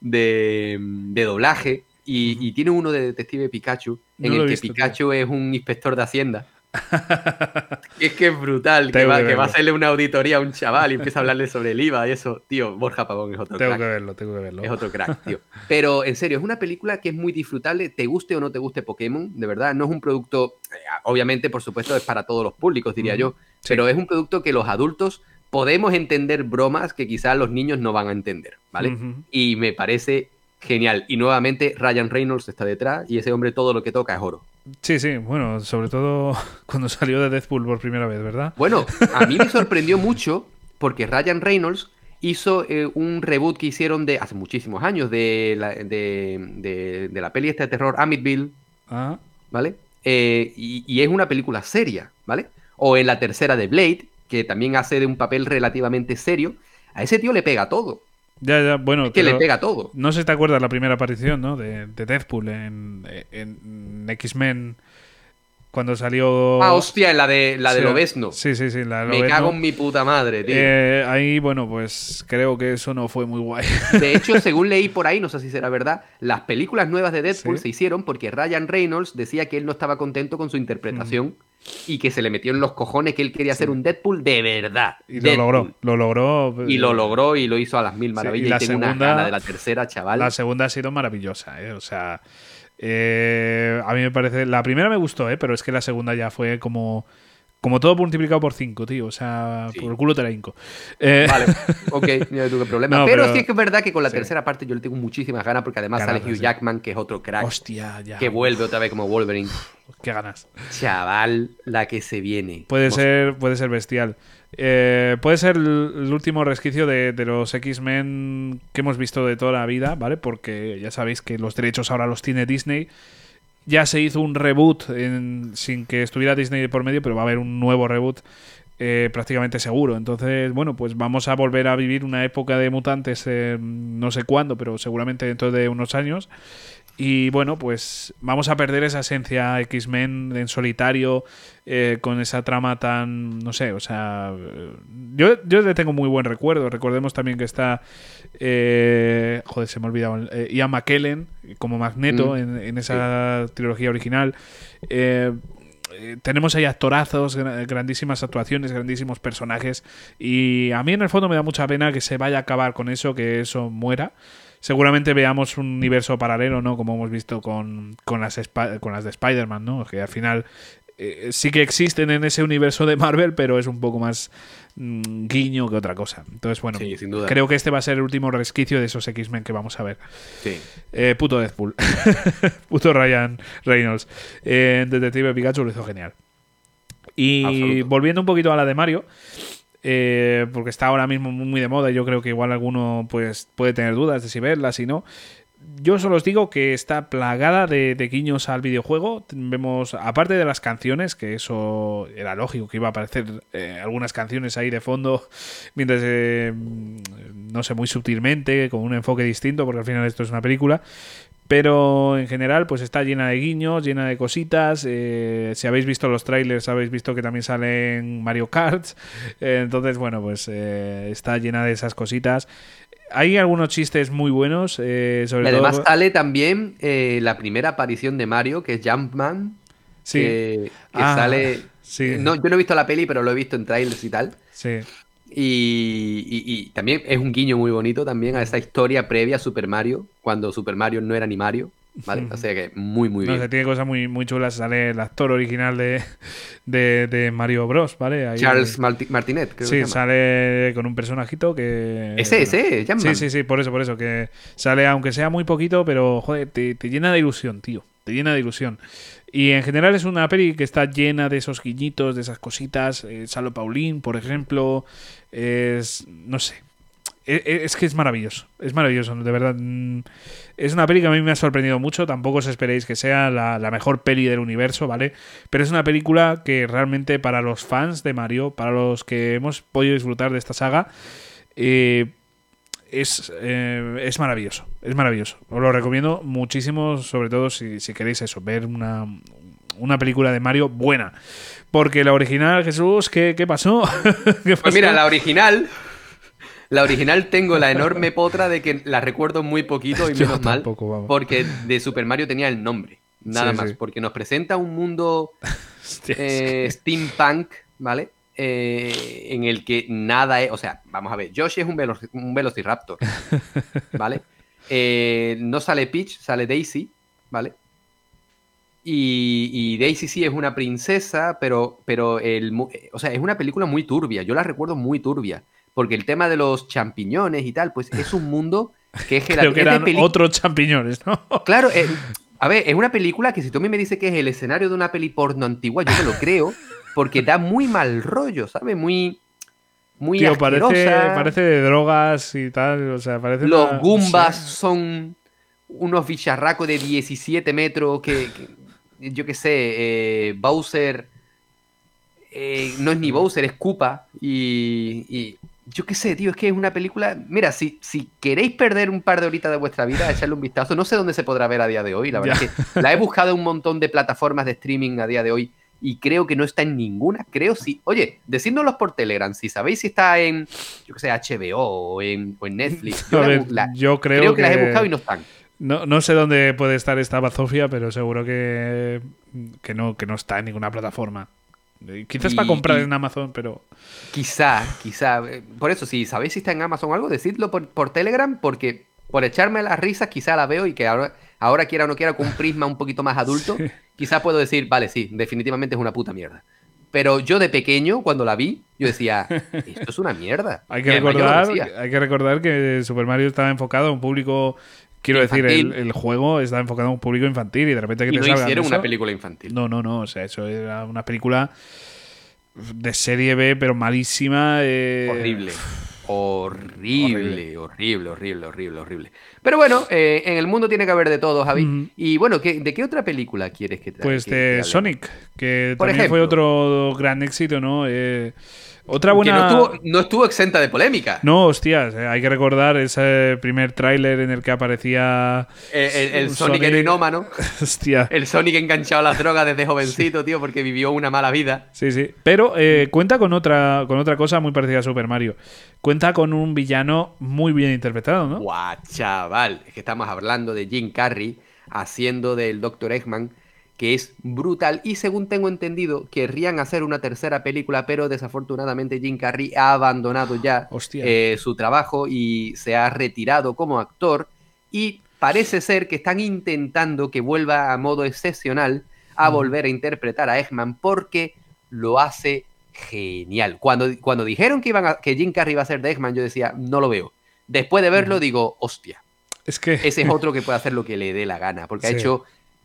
de, doblaje y, y tiene uno de Detective Pikachu en el que visto, tío. Pikachu es un inspector de Hacienda. es que es brutal, que Tengo va, que que va a hacerle una auditoría a un chaval y empieza a hablarle sobre el IVA y eso. Tío, Borja Pavón es otro Tengo crack. que verlo, tengo que verlo. Es otro crack, tío. Pero en serio, es una película que es muy disfrutable, te guste o no te guste Pokémon, de verdad. No es un producto, eh, obviamente, por supuesto, es para todos los públicos, diría Ujú, yo. sí. Pero es un producto que los adultos podemos entender bromas que quizás los niños no van a entender, ¿vale? Y me parece genial. Y nuevamente, Ryan Reynolds está detrás y ese hombre todo lo que toca es oro. Sí, sí, bueno, sobre todo cuando salió de Deadpool por primera vez, ¿verdad? Bueno, a mí me sorprendió mucho porque Ryan Reynolds hizo eh, un reboot que hicieron de hace muchísimos años de la, de, de- de la peli esta de terror Amityville, Ah, ¿vale? Eh, y, y es una película seria, ¿vale? O en la tercera de Blade, que también hace de un papel relativamente serio. A ese tío le pega todo. Ya, ya, bueno. Es que le pega todo. No sé si te acuerdas la primera aparición, ¿no? De, de Deadpool en, en X-Men cuando salió. Ah, hostia, la de la de Sí, Lobezno. Sí, sí, sí, la de Me cago en mi puta madre, tío. Eh, ahí, bueno, pues creo que eso no fue muy guay. De hecho, según leí por ahí, no sé si será verdad, las películas nuevas de Deadpool Sí. se hicieron porque Ryan Reynolds decía que él no estaba contento con su interpretación y que se le metió en los cojones que él quería hacer un Deadpool de verdad. Y lo Deadpool. logró, lo logró. Y lo logró y lo hizo a las mil Sí, maravillas. y la y tengo una segunda- gana de la tercera, chaval. La segunda ha sido maravillosa, ¿eh? O sea, eh, a mí me parece. La primera me gustó, ¿eh? Pero es que la segunda ya fue como. Como todo multiplicado por 5, tío. O sea, Sí. por el culo te la hinco. Eh, Vale, ok, no tuve problema. No, pero, pero- sí es que es verdad que con la sí. tercera parte yo le tengo muchísimas ganas porque además Ganas, sale Hugh sí. Jackman, que es otro crack, Hostia, ya. que vuelve otra vez como Wolverine. Qué ganas. Chaval, la que se viene. Puede ser, puede ser bestial. Eh, puede ser el, último resquicio de, de los X-Men que hemos visto de toda la vida, ¿vale? Porque ya sabéis que los derechos ahora los tiene Disney. Ya se hizo un reboot en- sin que estuviera Disney por medio, pero va a haber un nuevo reboot eh, prácticamente seguro. Entonces, bueno, pues vamos a volver a vivir una época de mutantes, eh, no sé cuándo, pero seguramente dentro de unos años. Y bueno, pues vamos a perder esa esencia X-Men en solitario, eh, con esa trama tan, no sé, o sea, yo, yo le tengo muy buen recuerdo. Recordemos también que está, eh, joder, se me ha olvidado, eh, Ian McKellen como Magneto Mm, en, en esa trilogía original. Eh, eh, tenemos ahí actorazos, gra- grandísimas actuaciones, grandísimos personajes. Y a mí en el fondo me da mucha pena que se vaya a acabar con eso, que eso muera. Seguramente veamos un universo paralelo, ¿no? Como hemos visto con, con, las, con las de Spider-Man, ¿no? Que al final eh, sí que existen en ese universo de Marvel, pero es un poco más mm, guiño que otra cosa. Entonces, bueno, Sí, sin duda. creo que este va a ser el último resquicio de esos X-Men que vamos a ver. Sí. Eh, puto Deadpool. puto Ryan Reynolds. Eh, Detective Pikachu lo hizo genial. Y Absoluto. volviendo un poquito a la de Mario, eh, porque está ahora mismo muy de moda, y yo creo que igual alguno pues, puede tener dudas de si verla, si no. Yo solo os digo que está plagada de, de guiños al videojuego. Vemos, aparte de las canciones, que eso era lógico que iba a aparecer eh, algunas canciones ahí de fondo, mientras, eh, no sé, muy sutilmente, con un enfoque distinto, porque al final esto es una película. Pero en general, pues está llena de guiños, llena de cositas. eh, si habéis visto los trailers, habéis visto que también salen Mario Kart. Eh, entonces, bueno, pues eh, está llena de esas cositas. Hay algunos chistes muy buenos, sobre además todo. sale también la primera aparición de Mario, que es Jumpman. Sí, Que, que Ah, sale. sí. No, yo no he visto la peli, pero lo he visto en trailers y tal. sí. Y, y- y también es un guiño muy bonito también a esa historia previa a Super Mario, cuando Super Mario no era ni Mario. ¿Vale? O sea que muy, muy No bien. sé, tiene cosas muy, muy chulas. Sale el actor original de, de, de Mario Bros, ¿vale? Ahí- Charles Marti- Martinet, creo que Sí, se llama. sale con un personajito que. Ese, bueno, ese, Jumpman. Sí, sí, sí, por eso, por eso. Que sale, aunque sea muy poquito, pero joder, te, te llena de ilusión, tío. Te llena de ilusión. Y en general es una peli que está llena de esos guiñitos, de esas cositas. Eh, Salo Paulín, por ejemplo. Es. No sé. E- e- Es que es maravilloso. Es maravilloso, de verdad. Mm, Es una peli que a mí me ha sorprendido mucho. Tampoco os esperéis que sea la, la mejor peli del universo, ¿vale? Pero es una película que realmente para los fans de Mario, para los que hemos podido disfrutar de esta saga, eh, es, eh, es maravilloso. Es maravilloso. Os lo recomiendo muchísimo, sobre todo si, si queréis eso, ver una, una película de Mario buena. Porque la original, Jesús, ¿qué, qué pasó? ¿Qué Pues mira, pasó? la original. La original tengo la enorme potra de que la recuerdo muy poquito y Yo menos mal. vamos. Porque de Super Mario tenía el nombre. Nada Sí, más. sí. Porque nos presenta un mundo Hostia, es eh, que- steampunk, ¿vale? Eh, en el que nada es. O sea, vamos a ver. Yoshi es un, velo- un velociraptor, ¿vale? Eh, no sale Peach, sale Daisy, ¿vale? Y, y Daisy sí es una princesa, pero, pero el, o sea, es una película muy turbia. Yo la recuerdo muy turbia. Porque el tema de los champiñones y tal, pues es un mundo que es Creo que eran otros champiñones, ¿no? Claro, eh, a ver, es una película que si tú a mí me dices que es el escenario de una peli porno antigua, yo me lo creo, porque da muy mal rollo, ¿sabes? Muy, muy Tío, parece, asquerosa. parece de drogas y tal. O sea, parece. Los una- Goombas son unos bicharracos de 17 metros que, que- yo qué sé, eh, Bowser eh, no es ni Bowser, es Koopa y, y yo qué sé, tío, es que es una película, mira, si, si queréis perder un par de horitas de vuestra vida, echarle un vistazo, no sé dónde se podrá ver a día de hoy, la verdad Ya. es que la he buscado en un montón de plataformas de streaming a día de hoy y creo que no está en ninguna, creo sí, oye, decídnoslos por Telegram, si sabéis si está en, yo qué sé, HBO o en, o en Netflix, yo ver, la- yo creo, creo, que, las he buscado y no están. No, no sé dónde puede estar esta bazofia, pero seguro que, que, no, que no está en ninguna plataforma. Eh, Quizás Y- para comprar y- en Amazon, pero. Quizá, quizá. eh, Por eso, si sabéis si está en Amazon o algo, decidlo por, por Telegram, porque por echarme las risas quizá la veo y que ahora, ahora quiera o no quiera con un prisma un poquito más adulto, Sí. quizá puedo decir, vale, sí, definitivamente es una puta mierda. Pero yo de pequeño, cuando la vi, yo decía, esto es una mierda. Hay que, recordar, hay que recordar que Super Mario estaba enfocado a un público. Quiero decir, el, juego está enfocado a un público infantil y de repente que Y te no hicieron una película infantil. No, no, no. O sea, eso era una película de serie B, pero malísima. eh, Horrible. Horrible, horrible, horrible, horrible, horrible. Pero bueno, eh, en el mundo tiene que haber de todo, Javi. Y bueno, ¿qué- ¿de qué otra película quieres que traiga? Pues de Sonic, que Por también fue otro gran éxito, ¿no? Eh, otra Que buena. no estuvo, no estuvo exenta de polémica. No, hostias, eh, hay que recordar ese primer tráiler en el que aparecía. Eh, El, el un Sonic heroinómano. Hostia. El Sonic enganchado a las drogas desde jovencito, tío, porque vivió una mala vida. Sí, sí. Pero eh, cuenta con otra, con otra cosa muy parecida a Super Mario. Cuenta con un villano muy bien interpretado, ¿no? Guau, chaval. Es que estamos hablando de Jim Carrey haciendo del Dr. Eggman, que es brutal. Y según tengo entendido, querrían hacer una tercera película, pero desafortunadamente Jim Carrey ha abandonado ya eh, su trabajo y se ha retirado como actor. Y parece ser que están intentando que vuelva a modo excepcional a volver a interpretar a Eggman porque lo hace genial. Cuando, cuando dijeron que, iban a- que Jim Carrey iba a ser de Eggman, yo decía, no lo veo. Después de verlo, digo, hostia, Es que. ese es otro que puede hacer lo que le dé la gana, porque ha hecho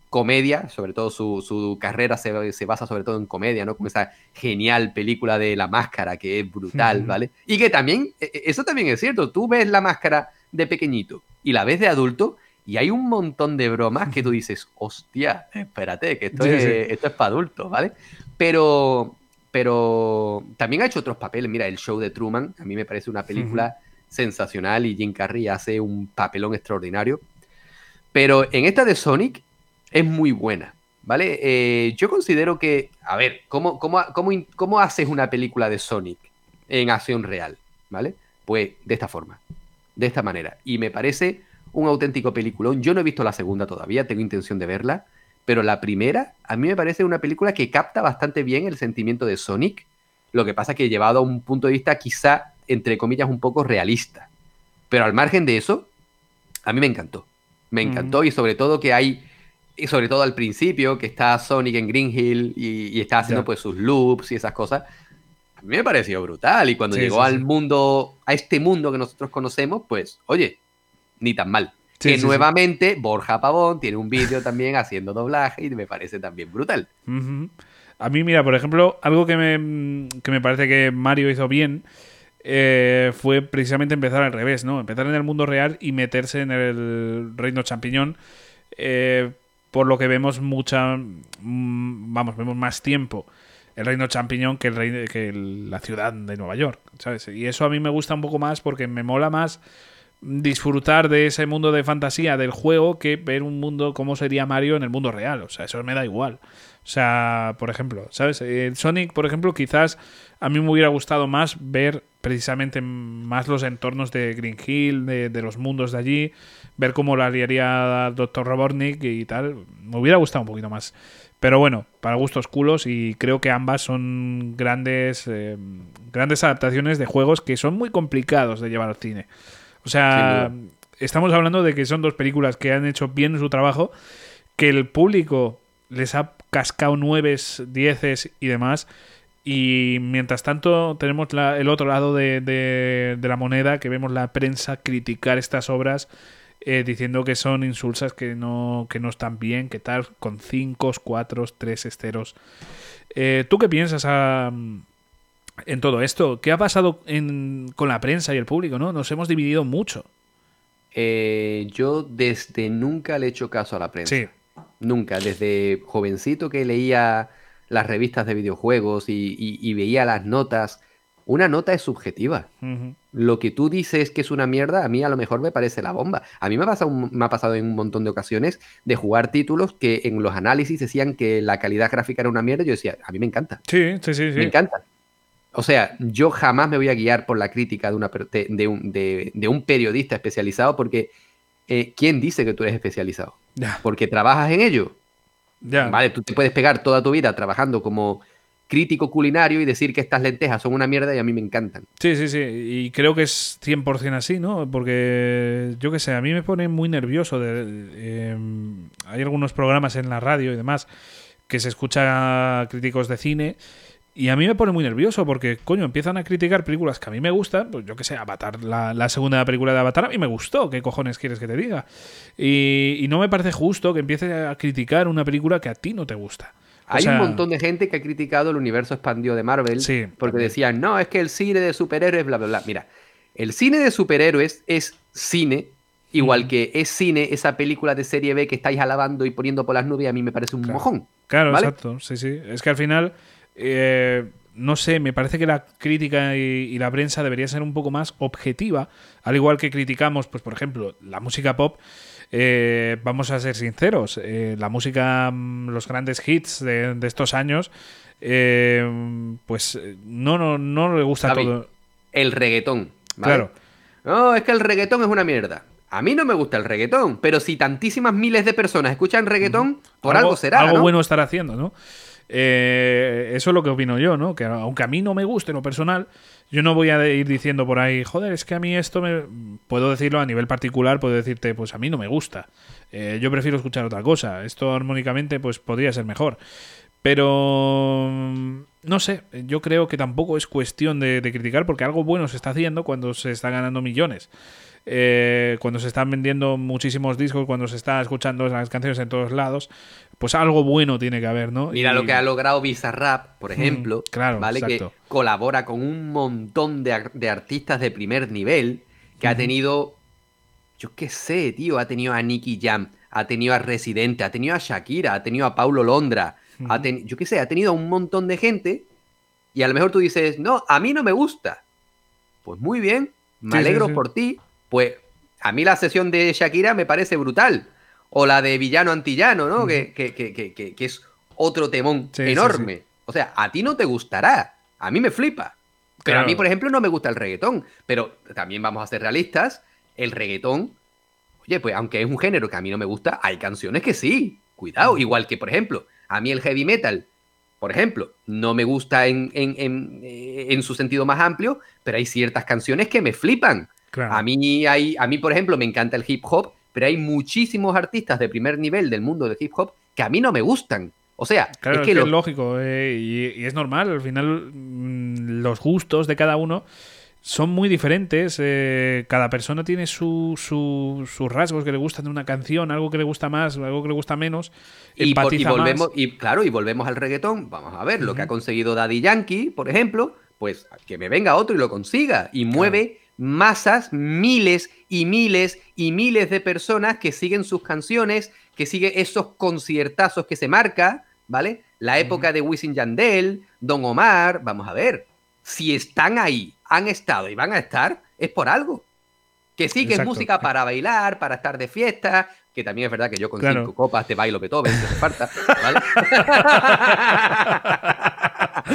comedia, sobre todo su, su carrera se, se basa sobre todo en comedia, ¿no? Como esa genial película de La Máscara, que es brutal. ¿vale? Y que también, e- e- eso también es cierto, tú ves La Máscara de pequeñito y la ves de adulto y hay un montón de bromas que tú dices, hostia, espérate, que esto, Sí, es, sí. esto es para adultos, ¿vale? Pero, pero también ha hecho otros papeles, mira, el show de Truman, a mí me parece una película sensacional y Jim Carrey hace un papelón extraordinario. Pero en esta de Sonic es muy buena, ¿vale? Eh, yo considero que, a ver, ¿cómo, cómo, cómo, cómo haces una película de Sonic en acción real? ¿Vale? Pues de esta forma, de esta manera. Y me parece un auténtico peliculón. Yo no he visto la segunda todavía, tengo intención de verla, pero la primera a mí me parece una película que capta bastante bien el sentimiento de Sonic. Lo que pasa que llevado a un punto de vista quizá, entre comillas, un poco realista. Pero al margen de eso, a mí me encantó. Me Mm. encantó y sobre todo que hay, y sobre todo al principio, que está Sonic en Green Hill y, y está haciendo pues sus loops y esas cosas. A mí me pareció brutal y cuando Sí, llegó sí, al sí. mundo, a este mundo que nosotros conocemos, pues, oye, ni tan mal. Que nuevamente Borja Pavón tiene un vídeo también haciendo doblaje y me parece también brutal. A mí, mira, por ejemplo, algo que me, que me parece que Mario hizo bien eh, fue precisamente empezar al revés, ¿no? Empezar en el mundo real y meterse en el reino champiñón. eh, por lo que vemos mucha. mm, Vamos, vemos más tiempo el reino champiñón que, el rey- que la ciudad de Nueva York, ¿sabes? Y eso a mí me gusta un poco más porque me mola más disfrutar de ese mundo de fantasía del juego que ver un mundo como sería Mario en el mundo real. O sea, eso me da igual. O sea, por ejemplo, ¿sabes? El Sonic, por ejemplo, quizás a mí me hubiera gustado más ver precisamente más los entornos de Green Hill, de, de los mundos de allí, ver cómo lo haría Dr. Robotnik y tal. Me hubiera gustado un poquito más. Pero bueno, para gustos culos y creo que ambas son grandes, eh, grandes adaptaciones de juegos que son muy complicados de llevar al cine. O sea, estamos hablando de que son dos películas que han hecho bien su trabajo, que el público les ha cascado nueves, dieces y demás. Y mientras tanto tenemos la- el otro lado de, de- de la moneda, que vemos la prensa criticar estas obras eh, diciendo que son insulsas, que no, que no están bien, que tal, con cinco, cuatro, tres esteros. Eh, ¿Tú qué piensas ah, en todo esto? ¿Qué ha pasado en- con la prensa y el público? ¿no? Nos hemos dividido mucho. Eh, yo desde nunca le he hecho caso a la prensa. Sí. Nunca, desde jovencito que leía las revistas de videojuegos y, y- y veía las notas, una nota es subjetiva. Ujú. Lo que tú dices que es una mierda, a mí a lo mejor me parece la bomba. A mí me ha pasado, me ha pasado en un montón de ocasiones de jugar títulos que en los análisis decían que la calidad gráfica era una mierda. Yo decía, a mí me encanta, Sí, sí, sí. sí. me encanta. O sea, yo jamás me voy a guiar por la crítica de, una, de, un, de- de un periodista especializado porque eh, ¿quién dice que tú eres especializado? Porque trabajas en ello. Vale, tú te puedes pegar toda tu vida trabajando como crítico culinario y decir que estas lentejas son una mierda y a mí me encantan. Sí, sí, sí. Y creo que es 100% así, ¿no? Porque, yo qué sé, a mí me pone muy nervioso. De, eh, hay algunos programas en la radio y demás que se escucha a críticos de cine. Y a mí me pone muy nervioso porque, coño, empiezan a criticar películas que a mí me gustan. Pues yo qué sé, Avatar, la, la segunda película de Avatar a mí me gustó. ¿Qué cojones quieres que te diga? Y, y no me parece justo que empieces a criticar una película que a ti no te gusta. O Hay sea, un montón de gente que ha criticado el universo expandido de Marvel Sí, porque decían, no, es que el cine de superhéroes, bla, bla, bla. Mira, el cine de superhéroes es cine, igual que es cine esa película de serie B que estáis alabando y poniendo por las nubes, a mí me parece un mojón. Claro, ¿vale? exacto. Sí, sí. Es que al final, eh, no sé, me parece que la crítica y, y la prensa debería ser un poco más objetiva, al igual que criticamos, pues por ejemplo, la música pop. eh, vamos a ser sinceros, eh, la música, mm, los grandes hits de, de estos años, eh, pues no, no, no le gusta todo. El reggaetón. ¿vale? Claro. No, es que el reggaetón es una mierda. A mí no me gusta el reggaetón, pero si tantísimas miles de personas escuchan reggaetón, por algo, será. Algo ¿no? bueno estará haciendo, ¿no? Eh, eso es lo que opino yo, ¿no? Que aunque a mí no me guste lo personal, yo no voy a ir diciendo por ahí, joder, es que a mí esto me. Puedo decirlo a nivel particular, puedo decirte, pues a mí no me gusta. Eh, yo prefiero escuchar otra cosa. Esto armónicamente, pues podría ser mejor. Pero. mm, No sé, yo creo que tampoco es cuestión de criticar, porque algo bueno se está haciendo cuando se está ganando millones. Eh, cuando se están vendiendo muchísimos discos, cuando se está escuchando las canciones en todos lados, pues algo bueno tiene que haber, ¿no? Mira Y- lo que ha logrado Bizarrap, por ejemplo, claro, ¿vale? exacto. Que colabora con un montón de, ar- de artistas de primer nivel, que ha tenido, yo qué sé, tío, ha tenido a Nicky Jam, ha tenido a Residente, ha tenido a Shakira, ha tenido a Paulo Londra, ha teni- yo qué sé, ha tenido a un montón de gente, y a lo mejor tú dices, no, a mí no me gusta. Pues muy bien, me Sí, sí, alegro sí. por ti, pues a mí la sesión de Shakira me parece brutal. O la de Villano Antillano, ¿no? que, que- que- que- es otro temón Sí, sí, enorme. O sea, a ti no te gustará. A mí me flipa. Pero a mí, por ejemplo, no me gusta el reggaetón. Pero también vamos a ser realistas. El reggaetón, oye, pues aunque es un género que a mí no me gusta, hay canciones que sí. Cuidado. Igual que, por ejemplo, a mí el heavy metal, por ejemplo, no me gusta en, en- en- eh, en su sentido más amplio, pero hay ciertas canciones que me flipan. Claro. A mí, hay, a mí, por ejemplo, me encanta el hip hop, pero hay muchísimos artistas de primer nivel del mundo del hip hop que a mí no me gustan. O sea, Claro, es que, lo- es lógico eh, y, y es normal. Al final, mm, los gustos de cada uno son muy diferentes. eh, cada persona tiene su- su- sus rasgos que le gustan de una canción, algo que le gusta más, algo que le gusta menos. y, por- y empatiza más. volvemos, y claro, y volvemos al reggaetón. Vamos a ver lo que ha conseguido Daddy Yankee, por ejemplo, pues que me venga otro y lo consiga. Y mueve masas, miles y miles y miles de personas que siguen sus canciones, que siguen esos conciertazos que se marca, ¿vale? La época de Wisin Yandel, Don Omar, vamos a ver. Si están ahí, han estado y van a estar, es por algo. Que sí, que Exacto. es música para bailar, para estar de fiesta, que también es verdad que yo con Claro. cinco copas te bailo Beethoven, si hace falta, ¿vale?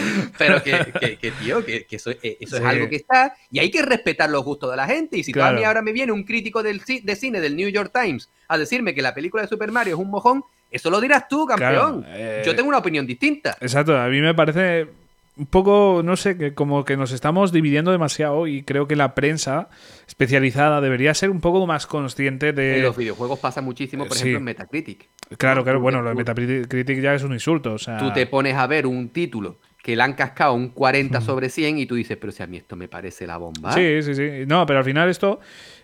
Pero que, que- que, tío, que, que eso, eh, eso Sí. es algo que está y hay que respetar los gustos de la gente. Y si tú a mí Claro. ahora me viene un crítico del, de cine del New York Times a decirme que la película de Super Mario es un mojón, eso lo dirás tú, campeón. Claro, eh, Yo tengo una opinión distinta. Exacto, a mí me parece un poco, no sé, que como que nos estamos dividiendo demasiado y creo que la prensa especializada debería ser un poco más consciente de... En los videojuegos pasa muchísimo, por sí. ejemplo, en Metacritic. Claro, claro, bueno, lo de Metacritic ya es un insulto, o sea... Tú te pones a ver un título que le han cascado un 40 sobre 100 y tú dices, pero si a mí esto me parece la bomba. Sí, sí, sí. No, pero al final esto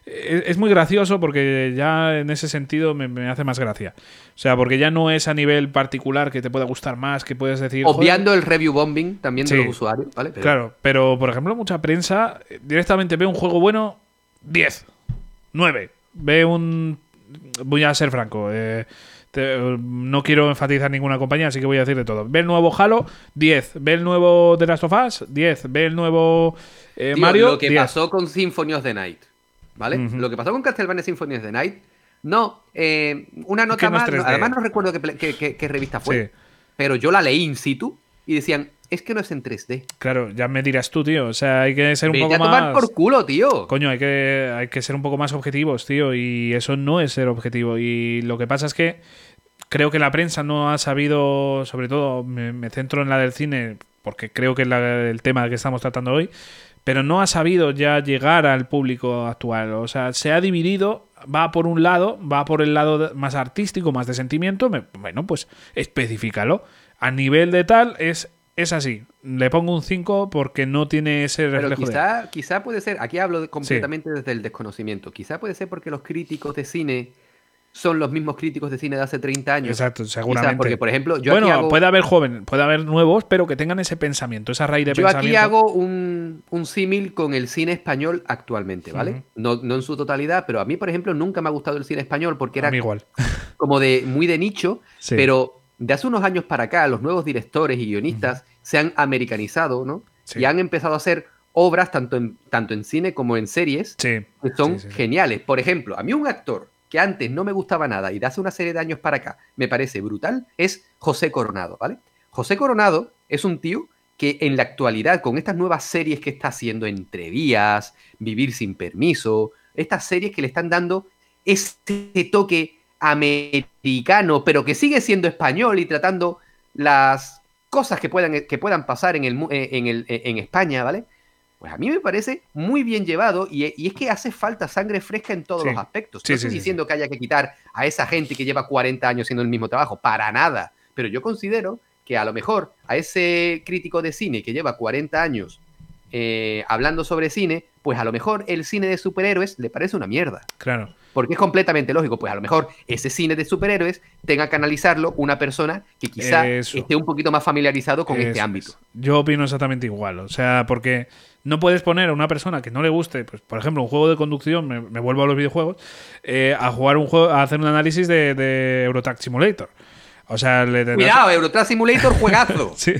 es, es muy gracioso porque ya en ese sentido me, me hace más gracia. O sea, porque ya no es a nivel particular que te pueda gustar más, que puedes decir... "Joder, Obviando el review bombing también de los usuarios, ¿vale? Pero- Claro, pero por ejemplo, mucha prensa eh, directamente ve un juego bueno, 10, 9. Ve un. Voy a ser franco. eh, no quiero enfatizar ninguna compañía, así que voy a decir de todo. Ve el nuevo Halo, 10. Ve el nuevo The Last of Us, 10. Ve el nuevo eh, Tío, Mario, Lo que 10. pasó con Symphony of the Night, ¿vale? Lo que pasó con Castlevania Symphony of the Night, no, eh, una nota más, no- 3D. además no recuerdo qué, revista fue, Sí. pero yo la leí in situ y decían, es que no es en 3D. Claro, ya me dirás tú, tío. O sea, hay que ser un Vete poco a tomar más. por culo, tío. Coño, hay que, hay que ser un poco más objetivos, tío, y eso no es ser objetivo. Y lo que pasa es que creo que la prensa no ha sabido, sobre todo me, me centro en la del cine, porque creo que es la- el tema que estamos tratando hoy, pero no ha sabido ya llegar al público actual. O sea, se ha dividido, va por un lado, va por el lado más artístico, más de sentimiento, bueno, pues especifícalo. A nivel de tal, es, es así. Le pongo un 5 porque no tiene ese Pero reflejo de... quizá, puede ser, aquí hablo completamente desde el desconocimiento, quizá puede ser porque los críticos de cine son los mismos críticos de cine de hace 30 años. Exacto, Quizás seguramente. porque, por ejemplo, yo bueno, aquí hago, puede haber joven, puede haber nuevos, pero que tengan ese pensamiento, esa raíz de yo pensamiento. aquí hago un, un símil con el cine español actualmente, ¿vale? No, no en su totalidad, pero a mí, por ejemplo, nunca me ha gustado el cine español porque era igual. como de muy de nicho, Sí. pero de hace unos años para acá, los nuevos directores y guionistas se han americanizado, ¿no? Sí. Y han empezado a hacer obras tanto en, tanto en cine como en series Sí. que son geniales. Por ejemplo, a mí un actor que antes no me gustaba nada y de hace una serie de años para acá me parece brutal es José Coronado, ¿vale? José Coronado es un tío que en la actualidad, con estas nuevas series que está haciendo, Entrevías, Vivir sin permiso, estas series que le están dando ese toque americano, pero que sigue siendo español y tratando las cosas que puedan, que puedan pasar en, el, eh, en, el, en España, ¿vale? Pues a mí me parece muy bien llevado y, y es que hace falta sangre fresca en todos Sí. los aspectos. Sí, no estoy sí, diciendo que haya que quitar a esa gente que lleva 40 años haciendo el mismo trabajo, para nada. Pero yo considero que a lo mejor a ese crítico de cine que lleva 40 años eh, hablando sobre cine, pues a lo mejor el cine de superhéroes le parece una mierda. Claro. Porque es completamente lógico, pues a lo mejor ese cine de superhéroes tenga que analizarlo una persona que quizá Eso. esté un poquito más familiarizado con este ámbito. Yo opino exactamente igual. O sea, porque no puedes poner a una persona que no le guste, pues, por ejemplo, un juego de conducción, me, me vuelvo a los videojuegos, eh, a jugar un juego, a hacer un análisis de, de Eurotrack Simulator. O sea, le tendrás, Cuidado, Eurotrack Simulator, juegazo. Sí,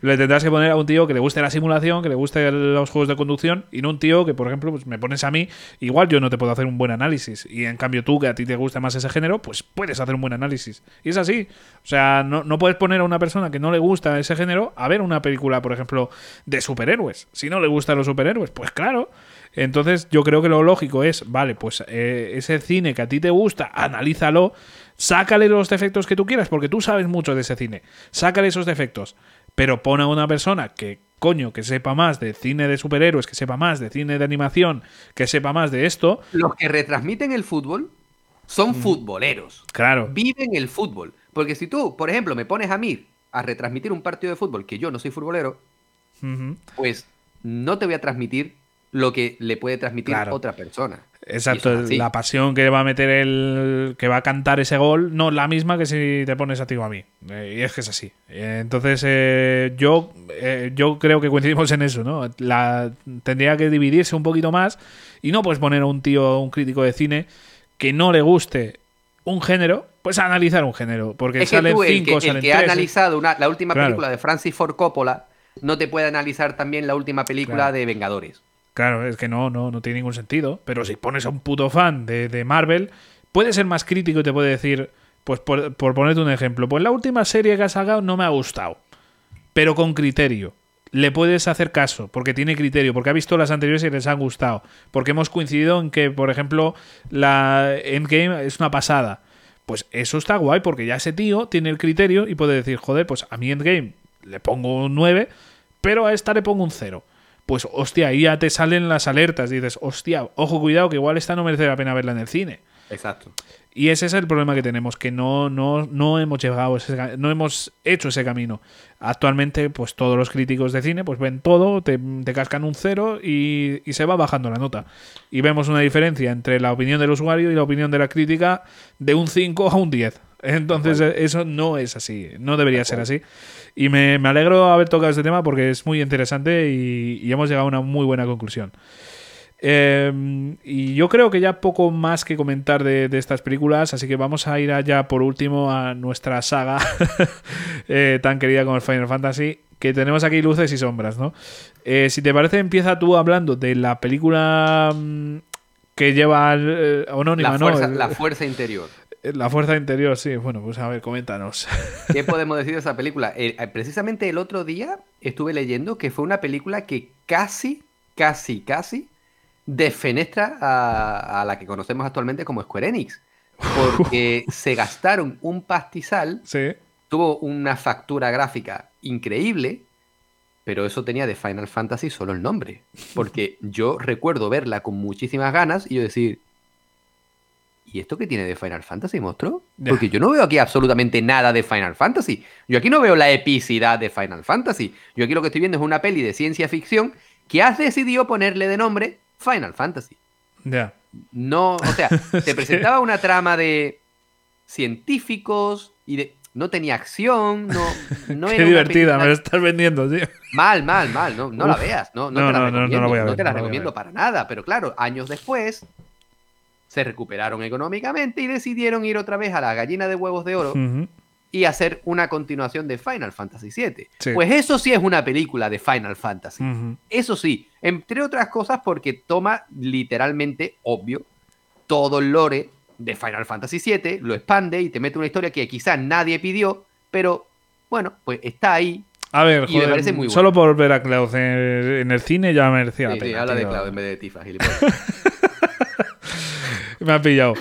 le tendrás que poner a un tío que le guste la simulación, que le guste los juegos de conducción, y no un tío que, por ejemplo, pues me pones a mí, igual yo no te puedo hacer un buen análisis. Y en cambio tú, que a ti te gusta más ese género, pues puedes hacer un buen análisis. Y es así. O sea, no, no puedes poner a una persona que no le gusta ese género a ver una película, por ejemplo, de superhéroes. Si no le gustan los superhéroes, pues claro. Entonces yo creo que lo lógico es, vale, pues eh, ese cine que a ti te gusta, analízalo, sácale los defectos que tú quieras, porque tú sabes mucho de ese cine. Sácale esos defectos, pero pon a una persona que, coño, que sepa más de cine de superhéroes, que sepa más de cine de animación, que sepa más de esto, Los que retransmiten el fútbol son futboleros. claro. Viven el fútbol. Porque si tú, por ejemplo, me pones a mí a retransmitir un partido de fútbol que yo no soy futbolero, pues no te voy a transmitir lo que le puede transmitir Claro. otra persona. Exacto, la pasión que va a meter el que va a cantar ese gol no es la misma que si te pones a ti o a mí. Eh, y es que es así. Eh, entonces eh, yo eh, yo creo que coincidimos en eso, ¿no? La tendría que dividirse un poquito más y no puedes poner a un tío, un crítico de cine que no le guste un género, pues a analizar un género, porque Es que salen tú, el cinco, que, el salen que ha tres, analizado una- la última Claro. película de Francis Ford Coppola, no te puede analizar también la última película Claro. de Vengadores. Claro, es que no, no, no tiene ningún sentido. Pero si pones a un puto fan de, Marvel, puede ser más crítico y te puede decir, pues por, por ponerte un ejemplo, pues la última serie que ha sacado no me ha gustado. Pero con criterio. Le puedes hacer caso, porque tiene criterio, porque ha visto las anteriores y les han gustado. Porque hemos coincidido en que, por ejemplo, la Endgame es una pasada. Pues eso está guay, porque ya ese tío tiene el criterio y puede decir, joder, pues a mi Endgame le pongo un 9, pero a esta le pongo un 0 pues hostia, ahí ya te salen las alertas. Dices, hostia, ojo, cuidado, que igual esta no merece la pena verla en el cine. Exacto. Y ese es el problema que tenemos, que no, no, no hemos llegado, ese no hemos hecho ese camino. Actualmente, pues todos los críticos de cine, pues ven todo, te, te cascan un cero y, y se va bajando la nota. Y vemos una diferencia entre la opinión del usuario y la opinión de la crítica de un 5 a un 10. Entonces, eh, eso no es así, no debería ser así. Y me, me alegro haber tocado este tema porque es muy interesante y, y hemos llegado a una muy buena conclusión. Eh, y yo creo que ya poco más que comentar de, de estas películas, así que vamos a ir allá por último a nuestra saga eh, tan querida como el Final Fantasy, que tenemos aquí luces y sombras, ¿no? Eh, si te parece, empieza tú hablando de la película mm, que lleva eh, anónima, La ¿no? fuerza, la fuerza interior. La fuerza interior, sí. Bueno, pues a ver, coméntanos. ¿Qué podemos decir de esa película? Eh, eh, precisamente el otro día estuve leyendo que fue una película que casi, casi, casi defenestra a, a la que conocemos actualmente como Square Enix. Porque se gastaron un pastizal, sí. tuvo una factura gráfica increíble, pero eso tenía de Final Fantasy solo el nombre. Porque yo recuerdo verla con muchísimas ganas y yo decir, ¿y esto qué tiene de Final Fantasy, monstruo? Porque yo no veo aquí absolutamente nada de Final Fantasy. Yo aquí no veo la epicidad de Final Fantasy. Yo aquí lo que estoy viendo es una peli de ciencia ficción que has decidido ponerle de nombre Final Fantasy. Ya. No, o sea, te presentaba una trama de científicos y de... No tenía acción, no, no Qué era divertida, me lo estás vendiendo, tío. Mal, mal, mal. No, no la veas. No, no, No, te la no, no, no la recomiendo. voy a no ver, te la recomiendo para nada. Pero claro, años después se recuperaron económicamente y decidieron ir otra vez a la gallina de huevos de oro y hacer una continuación de Final Fantasy VII. Sí. Pues eso sí es una película de Final Fantasy. Eso sí, entre otras cosas porque toma literalmente, obvio, todo el lore de Final Fantasy VII, lo expande y te mete una historia que quizás nadie pidió, pero bueno, pues está ahí. A ver, Y me parece muy bueno. solo por ver a Cloud en, en el cine ya merecía la Sí, sí, pena. habla de. Cloud en vez de Tifa, gilipollas. Me ha pillado.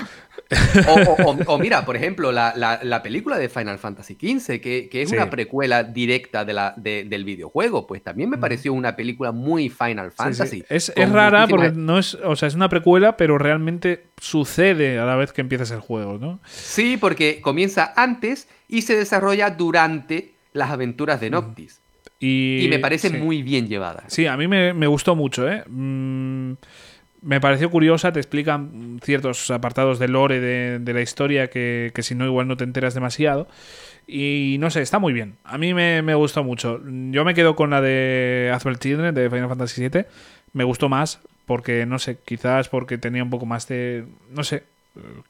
O, o- o- o mira, por ejemplo, la, la- la película de Final Fantasy XV, que, que es Sí. una precuela directa de la, de- del videojuego, pues también me pareció una película muy Final Sí, sí. Fantasy. Es, es rara porque no es, o sea, es una precuela, pero realmente sucede a la vez que empiezas el juego, ¿no? Sí, porque comienza antes y se desarrolla durante las aventuras de Noctis. Y, Y me parece muy bien llevada. Sí, a mí me, me gustó mucho, ¿eh? Mm, me pareció curiosa, te explican ciertos apartados del lore de, de la historia que, que si no igual no te enteras demasiado. Y no sé, está muy bien. A mí me, me gustó mucho. Yo me quedo con la de Azul Children de Final Fantasy VII. Me gustó más porque, no sé, quizás porque tenía un poco más de... No sé,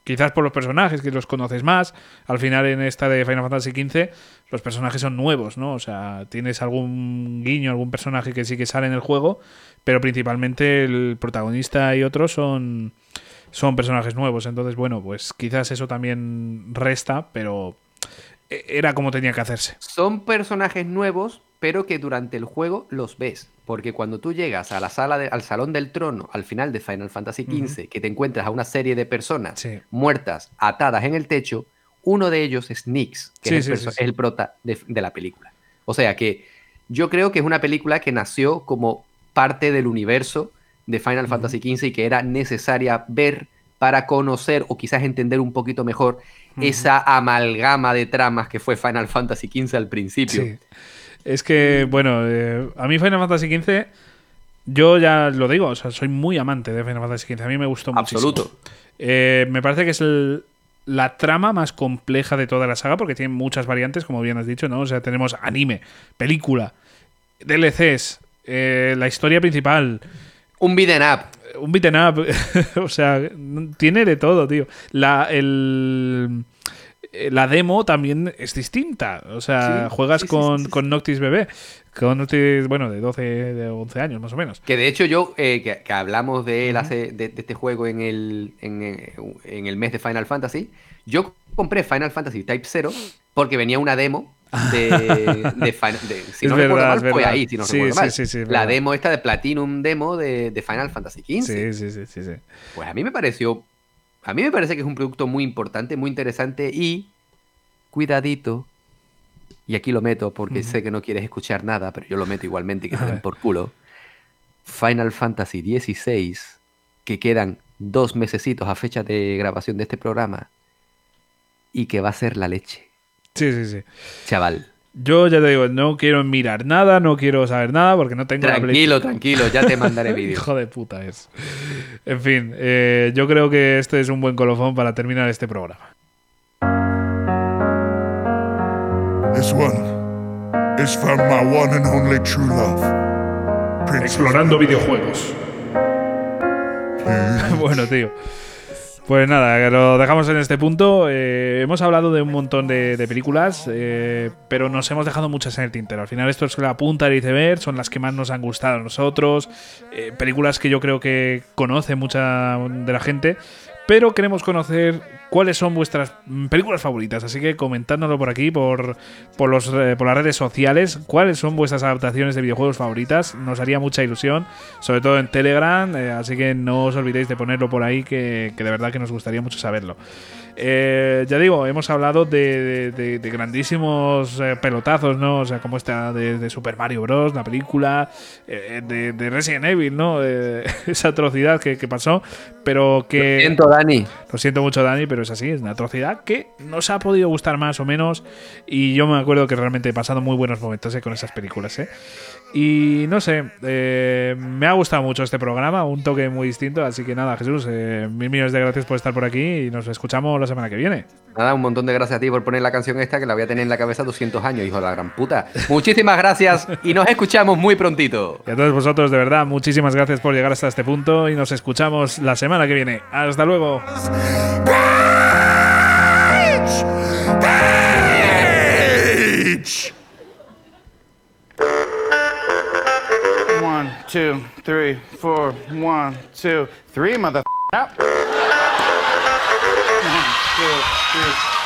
quizás por los personajes que los conoces más. Al final en esta de Final Fantasy XV los personajes son nuevos, ¿no? O sea, tienes algún guiño, algún personaje que sí que sale en el juego, pero principalmente el protagonista y otros son son personajes nuevos. Entonces, bueno, pues quizás eso también resta, pero era como tenía que hacerse. Son personajes nuevos, pero que durante el juego los ves. Porque cuando tú llegas a la sala de- al salón del trono, al final de Final Fantasy XV, que te encuentras a una serie de personas Sí. muertas, atadas en el techo, uno de ellos es Nix, que Sí, es, el sí, es prota de, de la película. O sea que yo creo que es una película que nació como parte del universo de Final Fantasy XV y que era necesaria ver para conocer o quizás entender un poquito mejor esa amalgama de tramas que fue Final Fantasy XV al principio. Sí. Es que, bueno, eh, a mí Final Fantasy XV, yo ya lo digo, o sea, soy muy amante de Final Fantasy XV. A mí me gustó muchísimo. Absoluto. Eh, me parece que es el- la trama más compleja de toda la saga porque tiene muchas variantes, como bien has dicho, ¿no? O sea, tenemos anime, película, DLCs, eh, la historia principal, Un beat'em up. un beaten up, o sea, tiene de todo, tío. La, el, la demo también es distinta, o sea, Sí, juegas sí, con, sí, con Noctis bebé, con Noctis, bueno, de 12, de 11 años más o menos. Que de hecho yo, eh, que, que hablamos de él hace, de, de este juego en el, en, en el mes de Final Fantasy, yo compré Final Fantasy Type 0 porque venía una demo de, de, Final- de- si Es no verdad, recuerdo mal, fue ahí, si no Sí, recuerdo sí, mal. sí, sí, la demo esta de Platinum Demo de, de Final Fantasy XV. Sí, sí, sí, sí, sí. Pues a mí me pareció, a mí me parece que es un producto muy importante, muy interesante y cuidadito. Y aquí lo meto porque sé que no quieres escuchar nada, pero yo lo meto igualmente y que te den por culo. Final Fantasy XVI, que quedan dos mesecitos a fecha de grabación de este programa y que va a ser la leche, Sí, sí, sí. chaval. Yo ya te digo, no quiero mirar nada, no quiero saber nada porque no tengo la Play- Tranquilo, tranquilo, ya te mandaré vídeo. Hijo de puta es. En fin, eh, yo creo que este es un buen colofón para terminar este programa. This one is from my one and only true love. Princess videojuegos. Bueno, tío. Pues nada, lo dejamos en este punto. Eh, hemos hablado de un montón de, de películas, eh, pero nos hemos dejado muchas en el tintero. Al final esto es la punta del iceberg, son las que más nos han gustado a nosotros. eh, películas que yo creo que conoce mucha de la gente, pero queremos conocer cuáles son vuestras películas favoritas. Así que comentádnoslo por aquí, por, por, los, eh, por las redes sociales, cuáles son vuestras adaptaciones de videojuegos favoritas. Nos haría mucha ilusión, sobre todo en Telegram, eh, así que no os olvidéis de ponerlo por ahí, que, que de verdad que nos gustaría mucho saberlo. Eh, ya digo, hemos hablado de, de- de- de grandísimos pelotazos, ¿no? O sea, como esta de, de Super Mario Bros., la película, de, de Resident Evil, ¿no? Esa atrocidad que, que pasó, pero que... Lo siento, Dani. Lo siento mucho, Dani, pero es así, es una atrocidad que nos ha podido gustar más o menos. Y yo me acuerdo que realmente he pasado muy buenos momentos eh, con esas películas. ¿eh? Y no sé, eh, me ha gustado mucho este programa, un toque muy distinto. Así que nada, Jesús, mil millones de gracias por estar por aquí y nos escuchamos la semana que viene. Nada, un montón de gracias a ti por poner la canción esta que la voy a tener en la cabeza 200 años, hijo de la gran puta. Muchísimas gracias y nos escuchamos muy prontito. Y a todos vosotros, de verdad, muchísimas gracias por llegar hasta este punto y nos escuchamos la semana que viene. Hasta luego. One, two, three, four. One, two, three, mother. One, two, three.